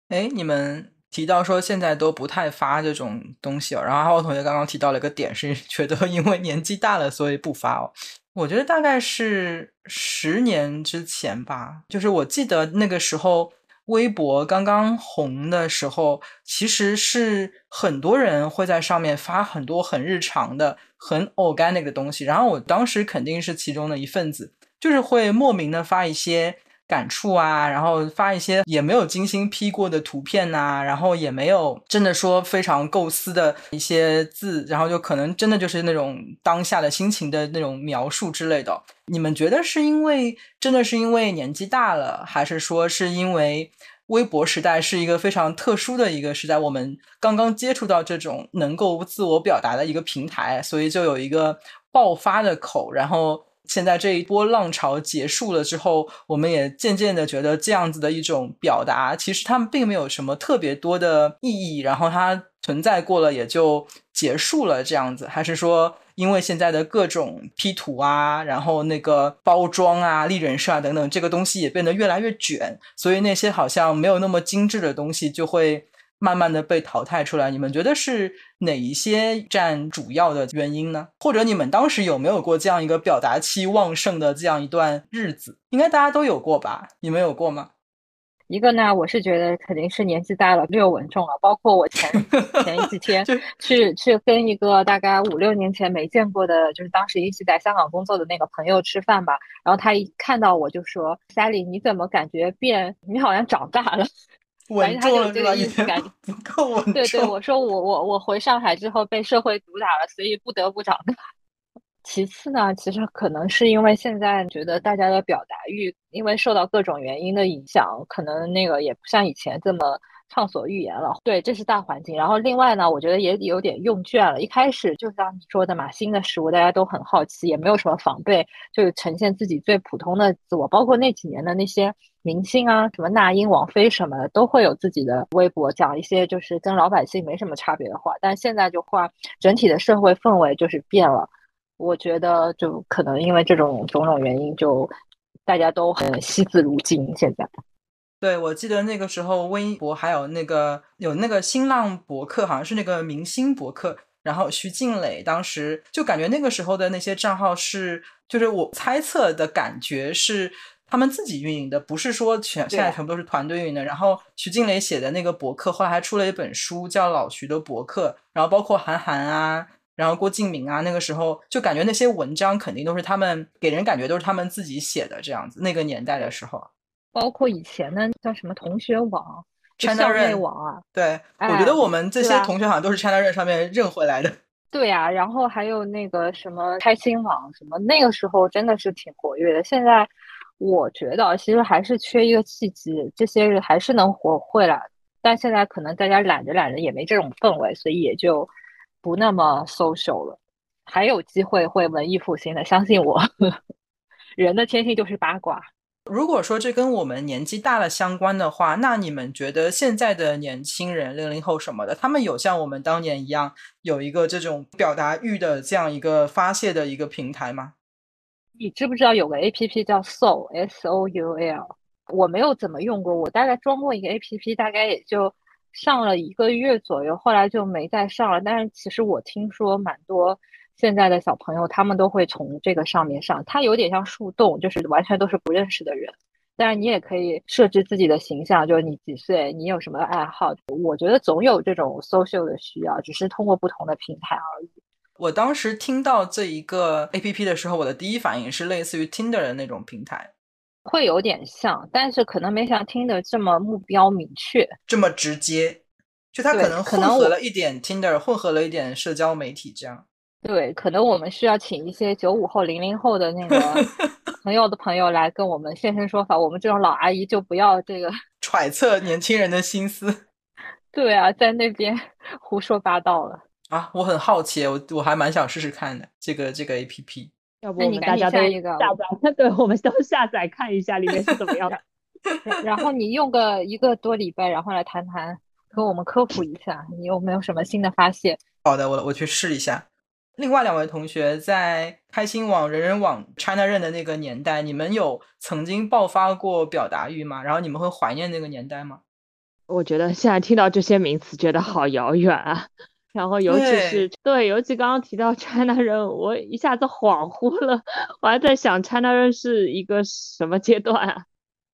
哎，你们。提到说现在都不太发这种东西哦，然后阿浩同学刚刚提到了一个点，是觉得因为年纪大了所以不发哦。我觉得大概是十年之前吧，就是我记得那个时候微博刚刚红的时候，其实是很多人会在上面发很多很日常的、很 organic 的东西，然后我当时肯定是其中的一份子，就是会莫名的发一些。感触啊，然后发一些也没有精心 P 过的图片呐，然后也没有真的说非常构思的一些字，然后就可能真的就是那种当下的心情的那种描述之类的。你们觉得是因为真的是因为年纪大了，还是说是因为微博时代是一个非常特殊的一个时代，我们刚刚接触到这种能够自我表达的一个平台，所以就有一个爆发的口，然后。现在这一波浪潮结束了之后，我们也渐渐的觉得这样子的一种表达，其实他们并没有什么特别多的意义，然后它存在过了也就结束了这样子，还是说因为现在的各种 P 图啊，然后那个包装啊、立人设啊等等，这个东西也变得越来越卷，所以那些好像没有那么精致的东西就会。慢慢的被淘汰出来，你们觉得是哪一些占主要的原因呢？或者你们当时有没有过这样一个表达期旺盛的这样一段日子？应该大家都有过吧？你们有过吗？一个呢，我是觉得肯定是年纪大了，略稳重了。包括我前 [LAUGHS] 前几天去去跟一个大概五六年前没见过的，就是当时一起在香港工作的那个朋友吃饭吧。然后他一看到我就说：“Sally，你怎么感觉变？你好像长大了。”稳重了这个意思，感 [LAUGHS] 不够稳重。对对，我说我我我回上海之后被社会毒打了，所以不得不长大。其次呢，其实可能是因为现在觉得大家的表达欲，因为受到各种原因的影响，可能那个也不像以前这么。畅所欲言了，对，这是大环境。然后另外呢，我觉得也有点用倦了。一开始就像你说的嘛，新的事物大家都很好奇，也没有什么防备，就是呈现自己最普通的自我。包括那几年的那些明星啊，什么那英、王菲什么的，都会有自己的微博，讲一些就是跟老百姓没什么差别的话。但现在就话，整体的社会氛围就是变了。我觉得就可能因为这种种种原因，就大家都很惜字如金。现在。对，我记得那个时候，微博还有那个有那个新浪博客，好像是那个明星博客。然后徐静蕾当时就感觉那个时候的那些账号是，就是我猜测的感觉是他们自己运营的，不是说全现在全部都是团队运营的。然后徐静蕾写的那个博客，后来还出了一本书叫《老徐的博客》，然后包括韩寒啊。然后郭敬明啊，那个时候就感觉那些文章肯定都是他们给人感觉都是他们自己写的这样子。那个年代的时候，包括以前的叫什么同学网、China 校内网啊，对，哎我觉得我们这些同学好像都是 China Run 上面认回来的。[LAUGHS] 对呀、然后还有那个什么开心网什么，那个时候真的是挺活跃的。现在我觉得其实还是缺一个契机，这些人还是能活回来，但现在可能大家懒着懒着也没这种氛围，所以也就不那么 social 了。还有机会会文艺复兴的，相信我。[LAUGHS] 人的天性就是八卦。如果说这跟我们年纪大了相关的话，那你们觉得现在的年轻人，零零后什么的，他们有像我们当年一样有一个这种表达欲的这样一个发泄的一个平台吗？你知不知道有个 A P P 叫 Soul S O U L？我没有怎么用过，我大概装过一个 A P P，大概也就上了一个月左右，后来就没再上了。但是其实我听说蛮多现在的小朋友，他们都会从这个上面上，它有点像树洞，就是完全都是不认识的人。但是你也可以设置自己的形象，就是你几岁，你有什么爱好。我觉得总有这种 social 的需要，只是通过不同的平台而已。我当时听到这一个 A P P 的时候，我的第一反应是类似于 Tinder 的那种平台，会有点像，但是可能没像听的这么目标明确。这么直接，就它可能混合了一点 Tinder，混合了一点社交媒体这样。对，可能我们需要请一些九五后、零零后的那个 [LAUGHS] 朋友的朋友来跟我们现身说法。我们这种老阿姨就不要这个，[LAUGHS] 揣测年轻人的心思 [LAUGHS] 对啊，在那边胡说八道了。啊，我很好奇，我我还蛮想试试看的这个这个 A P P。要不那你赶紧我们大家都下一个下载，对，我们都下载看一下里面是怎么样的。然然后你用个一个多礼拜，然后来谈谈，跟我们科普一下，你有没有什么新的发现？好的，我我去试一下。另外两位同学在开心网、人人网、China 认的那个年代，你们有曾经爆发过表达欲吗？然后你们会怀念那个年代吗？我觉得现在听到这些名词，觉得好遥远啊。[LAUGHS] 然后尤其是对，尤其刚刚提到 China 人，我一下子恍惚了，我还在想 China 人是一个什么阶段啊？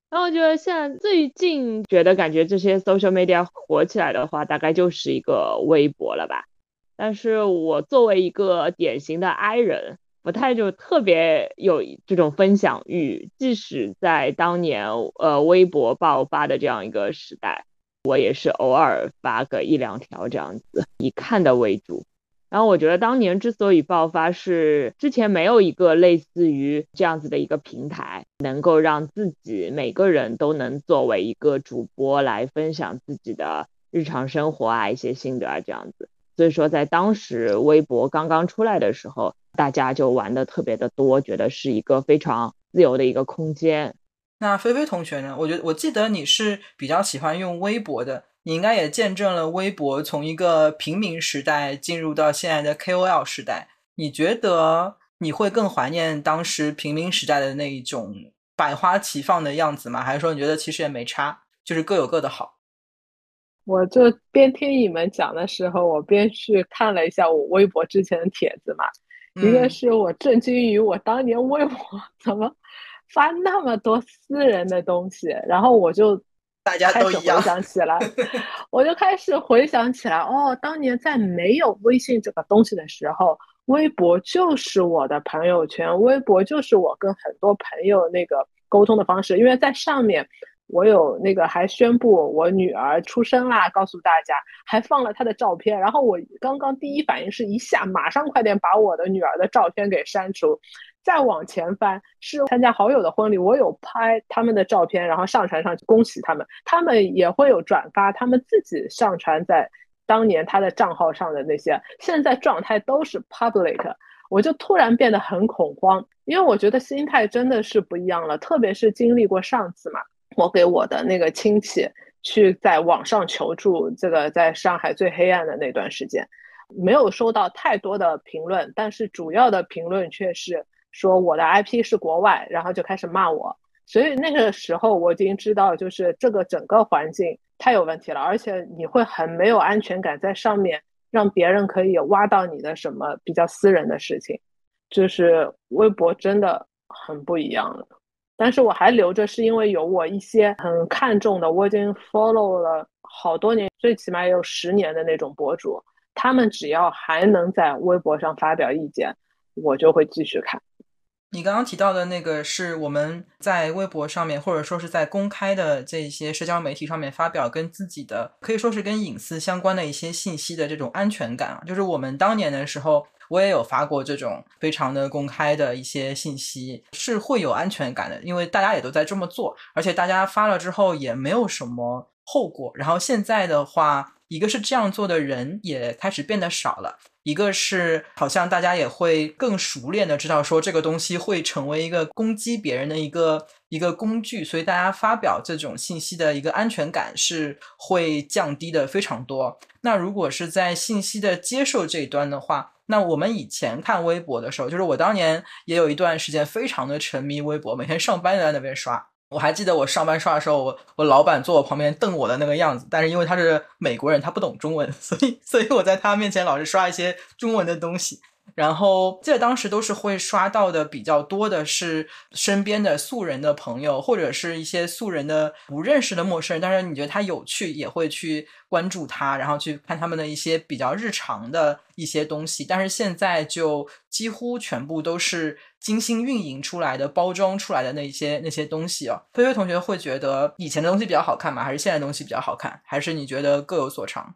然后我觉得现在最近觉得感觉这些 social media 火起来的话，大概就是一个微博了吧。但是我作为一个典型的 I 人，不太就特别有这种分享欲，即使在当年呃微博爆发的这样一个时代。我也是偶尔发个一两条这样子，以看的为主。然后我觉得当年之所以爆发，是之前没有一个类似于这样子的一个平台，能够让自己每个人都能作为一个主播来分享自己的日常生活啊、一些心得啊这样子。所以说，在当时微博刚刚出来的时候，大家就玩的特别的多，觉得是一个非常自由的一个空间。那菲菲同学呢？我觉得我记得你是比较喜欢用微博的，你应该也见证了微博从一个平民时代进入到现在的 KOL 时代。你觉得你会更怀念当时平民时代的那一种百花齐放的样子吗？还是说你觉得其实也没差，就是各有各的好？我就边听你们讲的时候，我边去看了一下我微博之前的帖子嘛。一个嗯是我震惊于我当年微博 [LAUGHS] 怎么发那么多私人的东西，然后我就大家开始回都一样。想起来，[LAUGHS] 我就开始回想起来，哦，当年在没有微信这个东西的时候，微博就是我的朋友圈，微博就是我跟很多朋友那个沟通的方式，因为在上面。我有那个还宣布我女儿出生啦，告诉大家，还放了她的照片。然后我刚刚第一反应是一下马上快点把我的女儿的照片给删除。再往前翻是参加好友的婚礼，我有拍他们的照片，然后上传上去恭喜他们，他们也会有转发他们自己上传在当年他的账号上的那些，现在状态都是 public。我就突然变得很恐慌，因为我觉得心态真的是不一样了，特别是经历过上次嘛。我给我的那个亲戚去在网上求助，这个在上海最黑暗的那段时间，没有收到太多的评论，但是主要的评论却是说我的 IP 是国外，然后就开始骂我。所以那个时候我已经知道，就是这个整个环境太有问题了，而且你会很没有安全感，在上面让别人可以挖到你的什么比较私人的事情，就是微博真的很不一样了。但是我还留着，是因为有我一些很看重的，我已经 follow 了好多年，最起码也有十年的那种博主，他们只要还能在微博上发表意见，我就会继续看。你刚刚提到的那个是我们在微博上面，或者说是在公开的这些社交媒体上面发表跟自己的可以说是跟隐私相关的一些信息的这种安全感啊，就是我们当年的时候，我也有发过这种非常的公开的一些信息，是会有安全感的，因为大家也都在这么做，而且大家发了之后也没有什么后果。然后现在的话，一个是这样做的人也开始变得少了。一个是好像大家也会更熟练的知道说这个东西会成为一个攻击别人的一个一个工具，所以大家发表这种信息的一个安全感是会降低的非常多。那如果是在信息的接受这一端的话，那我们以前看微博的时候，就是我当年也有一段时间非常的沉迷微博，每天上班都在那边刷。我还记得我上班刷的时候，我我老板坐我旁边瞪我的那个样子，但是因为他是美国人，他不懂中文，所以所以我在他面前老是刷一些中文的东西。然后记得当时都是会刷到的比较多的是身边的素人的朋友，或者是一些素人的不认识的陌生人，但是你觉得他有趣，也会去关注他，然后去看他们的一些比较日常的一些东西。但是现在就几乎全部都是。精心运营出来的、包装出来的那些那些东西哦，菲菲同学会觉得以前的东西比较好看吗？还是现在的东西比较好看？还是你觉得各有所长？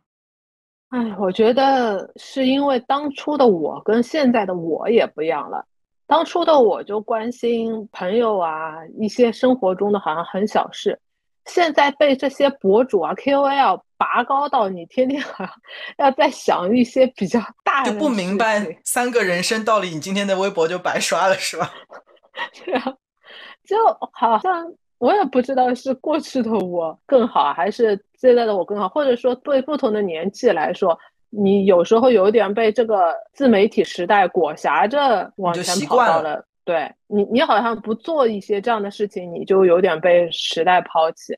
哎，我觉得是因为当初的我跟现在的我也不一样了。当初的我就关心朋友啊，一些生活中的好像很小事。现在被这些博主啊、KOL 拔高到你天天 [LAUGHS] 好像要在想一些比较大的，就不明白三个人生道理，你今天的微博就白刷了是吧？[LAUGHS] 对啊，就好像我也不知道是过去的我更好，还是现在的我更好，或者说对不同的年纪来说，你有时候有点被这个自媒体时代裹挟着往前跑到了。对你，你好像不做一些这样的事情，你就有点被时代抛弃。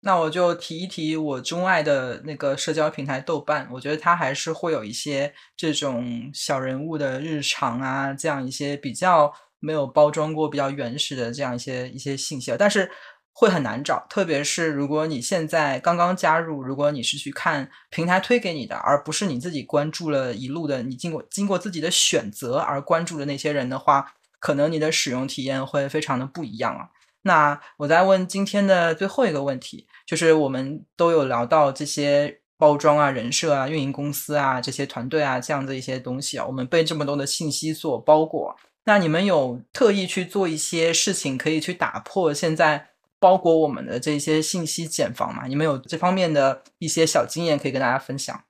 那我就提一提我钟爱的那个社交平台豆瓣，我觉得它还是会有一些这种小人物的日常啊，这样一些比较没有包装过、比较原始的这样一些一些信息，但是会很难找。特别是如果你现在刚刚加入，如果你是去看平台推给你的，而不是你自己关注了一路的，你经过经过自己的选择而关注的那些人的话。可能你的使用体验会非常的不一样啊。那我再问今天的最后一个问题，就是我们都有聊到这些包装啊、人设啊、运营公司啊、这些团队啊这样的一些东西啊，我们被这么多的信息所包裹。那你们有特意去做一些事情，可以去打破现在包裹我们的这些信息茧房吗？你们有这方面的一些小经验可以跟大家分享？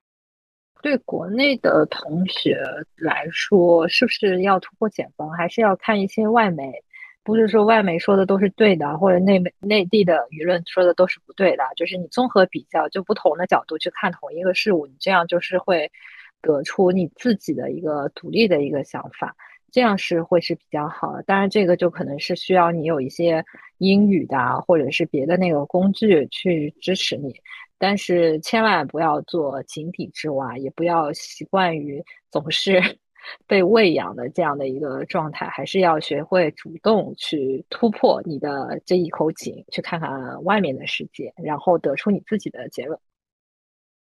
对国内的同学来说，是不是要突破茧房，还是要看一些外媒？不是说外媒说的都是对的，或者内内地的舆论说的都是不对的。就是你综合比较，就不同的角度去看同一个事物，你这样就是会得出你自己的一个独立的一个想法，这样是会是比较好的。当然，这个就可能是需要你有一些英语的，或者是别的那个工具去支持你。但是千万不要做井底之蛙，也不要习惯于总是 [LAUGHS] 被喂养的这样的一个状态，还是要学会主动去突破你的这一口井，去看看外面的世界，然后得出你自己的结论。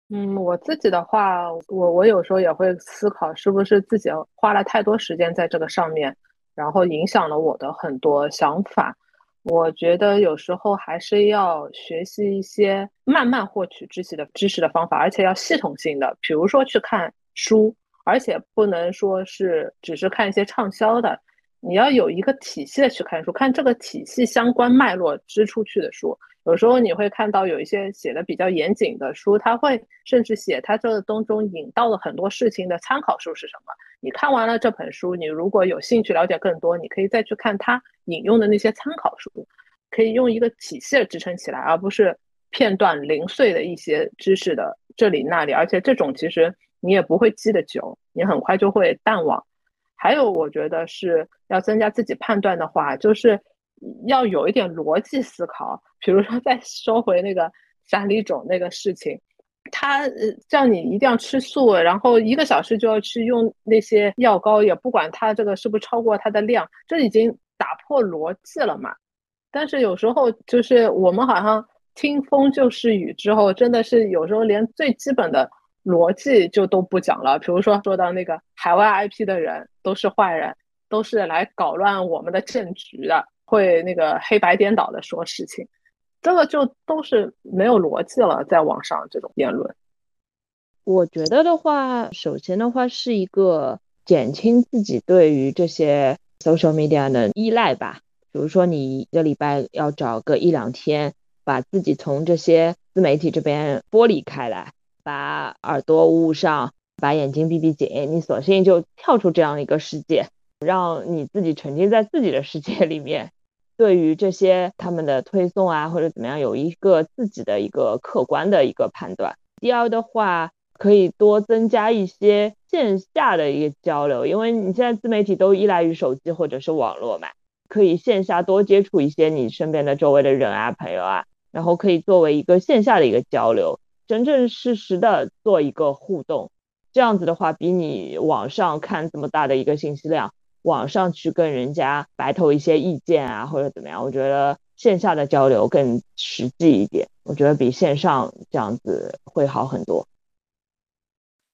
嗯，我自己的话，我我有时候也会思考，是不是自己花了太多时间在这个上面，然后影响了我的很多想法。我觉得有时候还是要学习一些慢慢获取知识的知识的方法，而且要系统性的，比如说去看书，而且不能说是只是看一些畅销的，你要有一个体系的去看书，看这个体系相关脉络支出去的书。有时候你会看到有一些写的比较严谨的书，他会甚至写他这个当中引到了很多事情的参考书是什么。你看完了这本书，你如果有兴趣了解更多，你可以再去看他引用的那些参考书，可以用一个体系支撑起来，而不是片段零碎的一些知识的这里那里。而且这种其实你也不会记得久，你很快就会淡忘。还有，我觉得是要增加自己判断的话，就是。要有一点逻辑思考，比如说再说回那个山里种那个事情，他呃叫你一定要吃素，然后一个小时就要去用那些药膏，也不管他这个是不是超过他的量，这已经打破逻辑了嘛。但是有时候就是我们好像听风就是雨之后，真的是有时候连最基本的逻辑就都不讲了。比如说说到那个海外 IP 的人都是坏人，都是来搞乱我们的政局的，会那个黑白颠倒的说事情，这个就都是没有逻辑了。在网上这种言论，我觉得的话，首先的话是一个减轻自己对于这些 social media 的依赖吧。比如说，你一个礼拜要找个一两天，把自己从这些自媒体这边剥离开来，把耳朵捂上，把眼睛闭闭紧，你索性就跳出这样一个世界，让你自己沉浸在自己的世界里面。对于这些他们的推送啊，或者怎么样，有一个自己的一个客观的一个判断。第二的话，可以多增加一些线下的一个交流，因为你现在自媒体都依赖于手机或者是网络嘛。可以线下多接触一些你身边的周围的人啊、朋友啊，然后可以作为一个线下的一个交流，真真实实的做一个互动。这样子的话，比你网上看这么大的一个信息量，网上去跟人家白头一些意见啊，或者怎么样，我觉得线下的交流更实际一点。我觉得比线上这样子会好很多。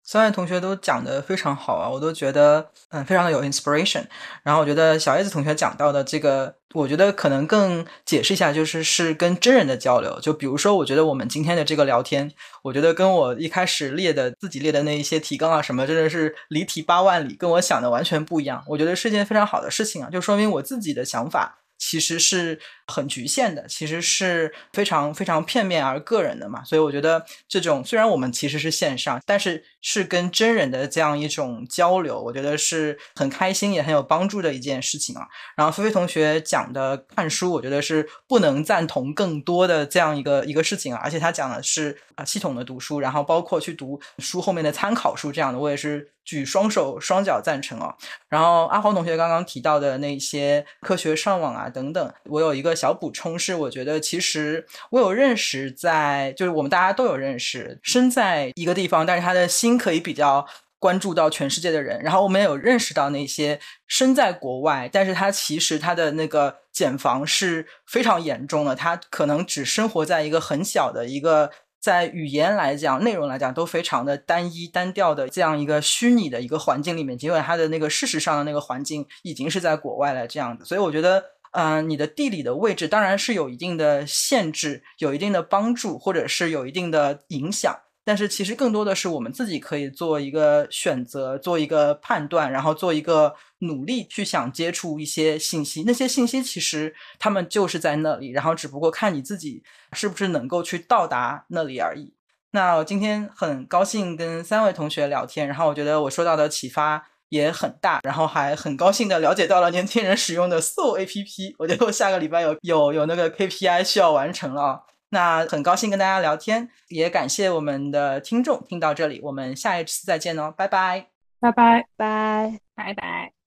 三位同学都讲的非常好啊，我都觉得嗯非常的有 inspiration。然后我觉得小叶子同学讲到的这个，我觉得可能更解释一下，就是是跟真人的交流。就比如说，我觉得我们今天的这个聊天，我觉得跟我一开始列的自己列的那一些提纲啊什么，真的是离题八万里，跟我想的完全不一样。我觉得是件非常好的事情啊，就说明我自己的想法。其实是很局限的，其实是非常非常片面而个人的嘛，所以我觉得这种虽然我们其实是线上，但是是跟真人的这样一种交流，我觉得是很开心也很有帮助的一件事情啊。然后菲菲同学讲的看书，我觉得是不能赞同更多的这样一个一个事情啊，而且他讲的是系统的读书，然后包括去读书后面的参考书这样的，我也是。举双手双脚赞成哦。然后阿黄同学刚刚提到的那些科学上网啊等等，我有一个小补充是，我觉得其实我有认识在，就是我们大家都有认识，身在一个地方，但是他的心可以比较关注到全世界的人。然后我们也有认识到那些身在国外，但是他其实他的那个茧房是非常严重的，他可能只生活在一个很小的一个。在语言来讲，内容来讲，都非常的单一、单调的这样一个虚拟的一个环境里面，尽管它的那个事实上的那个环境已经是在国外了这样子，所以我觉得，嗯，你的地理的位置当然是有一定的限制，有一定的帮助，或者是有一定的影响。但是其实更多的是我们自己可以做一个选择，做一个判断，然后做一个努力去想接触一些信息。那些信息其实他们就是在那里，然后只不过看你自己是不是能够去到达那里而已。那我今天很高兴跟三位同学聊天，然后我觉得我受到的启发也很大，然后还很高兴的了解到了年轻人使用的 Soul A P P。我觉得我下个礼拜有有有那个 K P I 需要完成了。那很高兴跟大家聊天，也感谢我们的听众听到这里，我们下一次再见哦，拜拜，拜拜，拜。拜拜。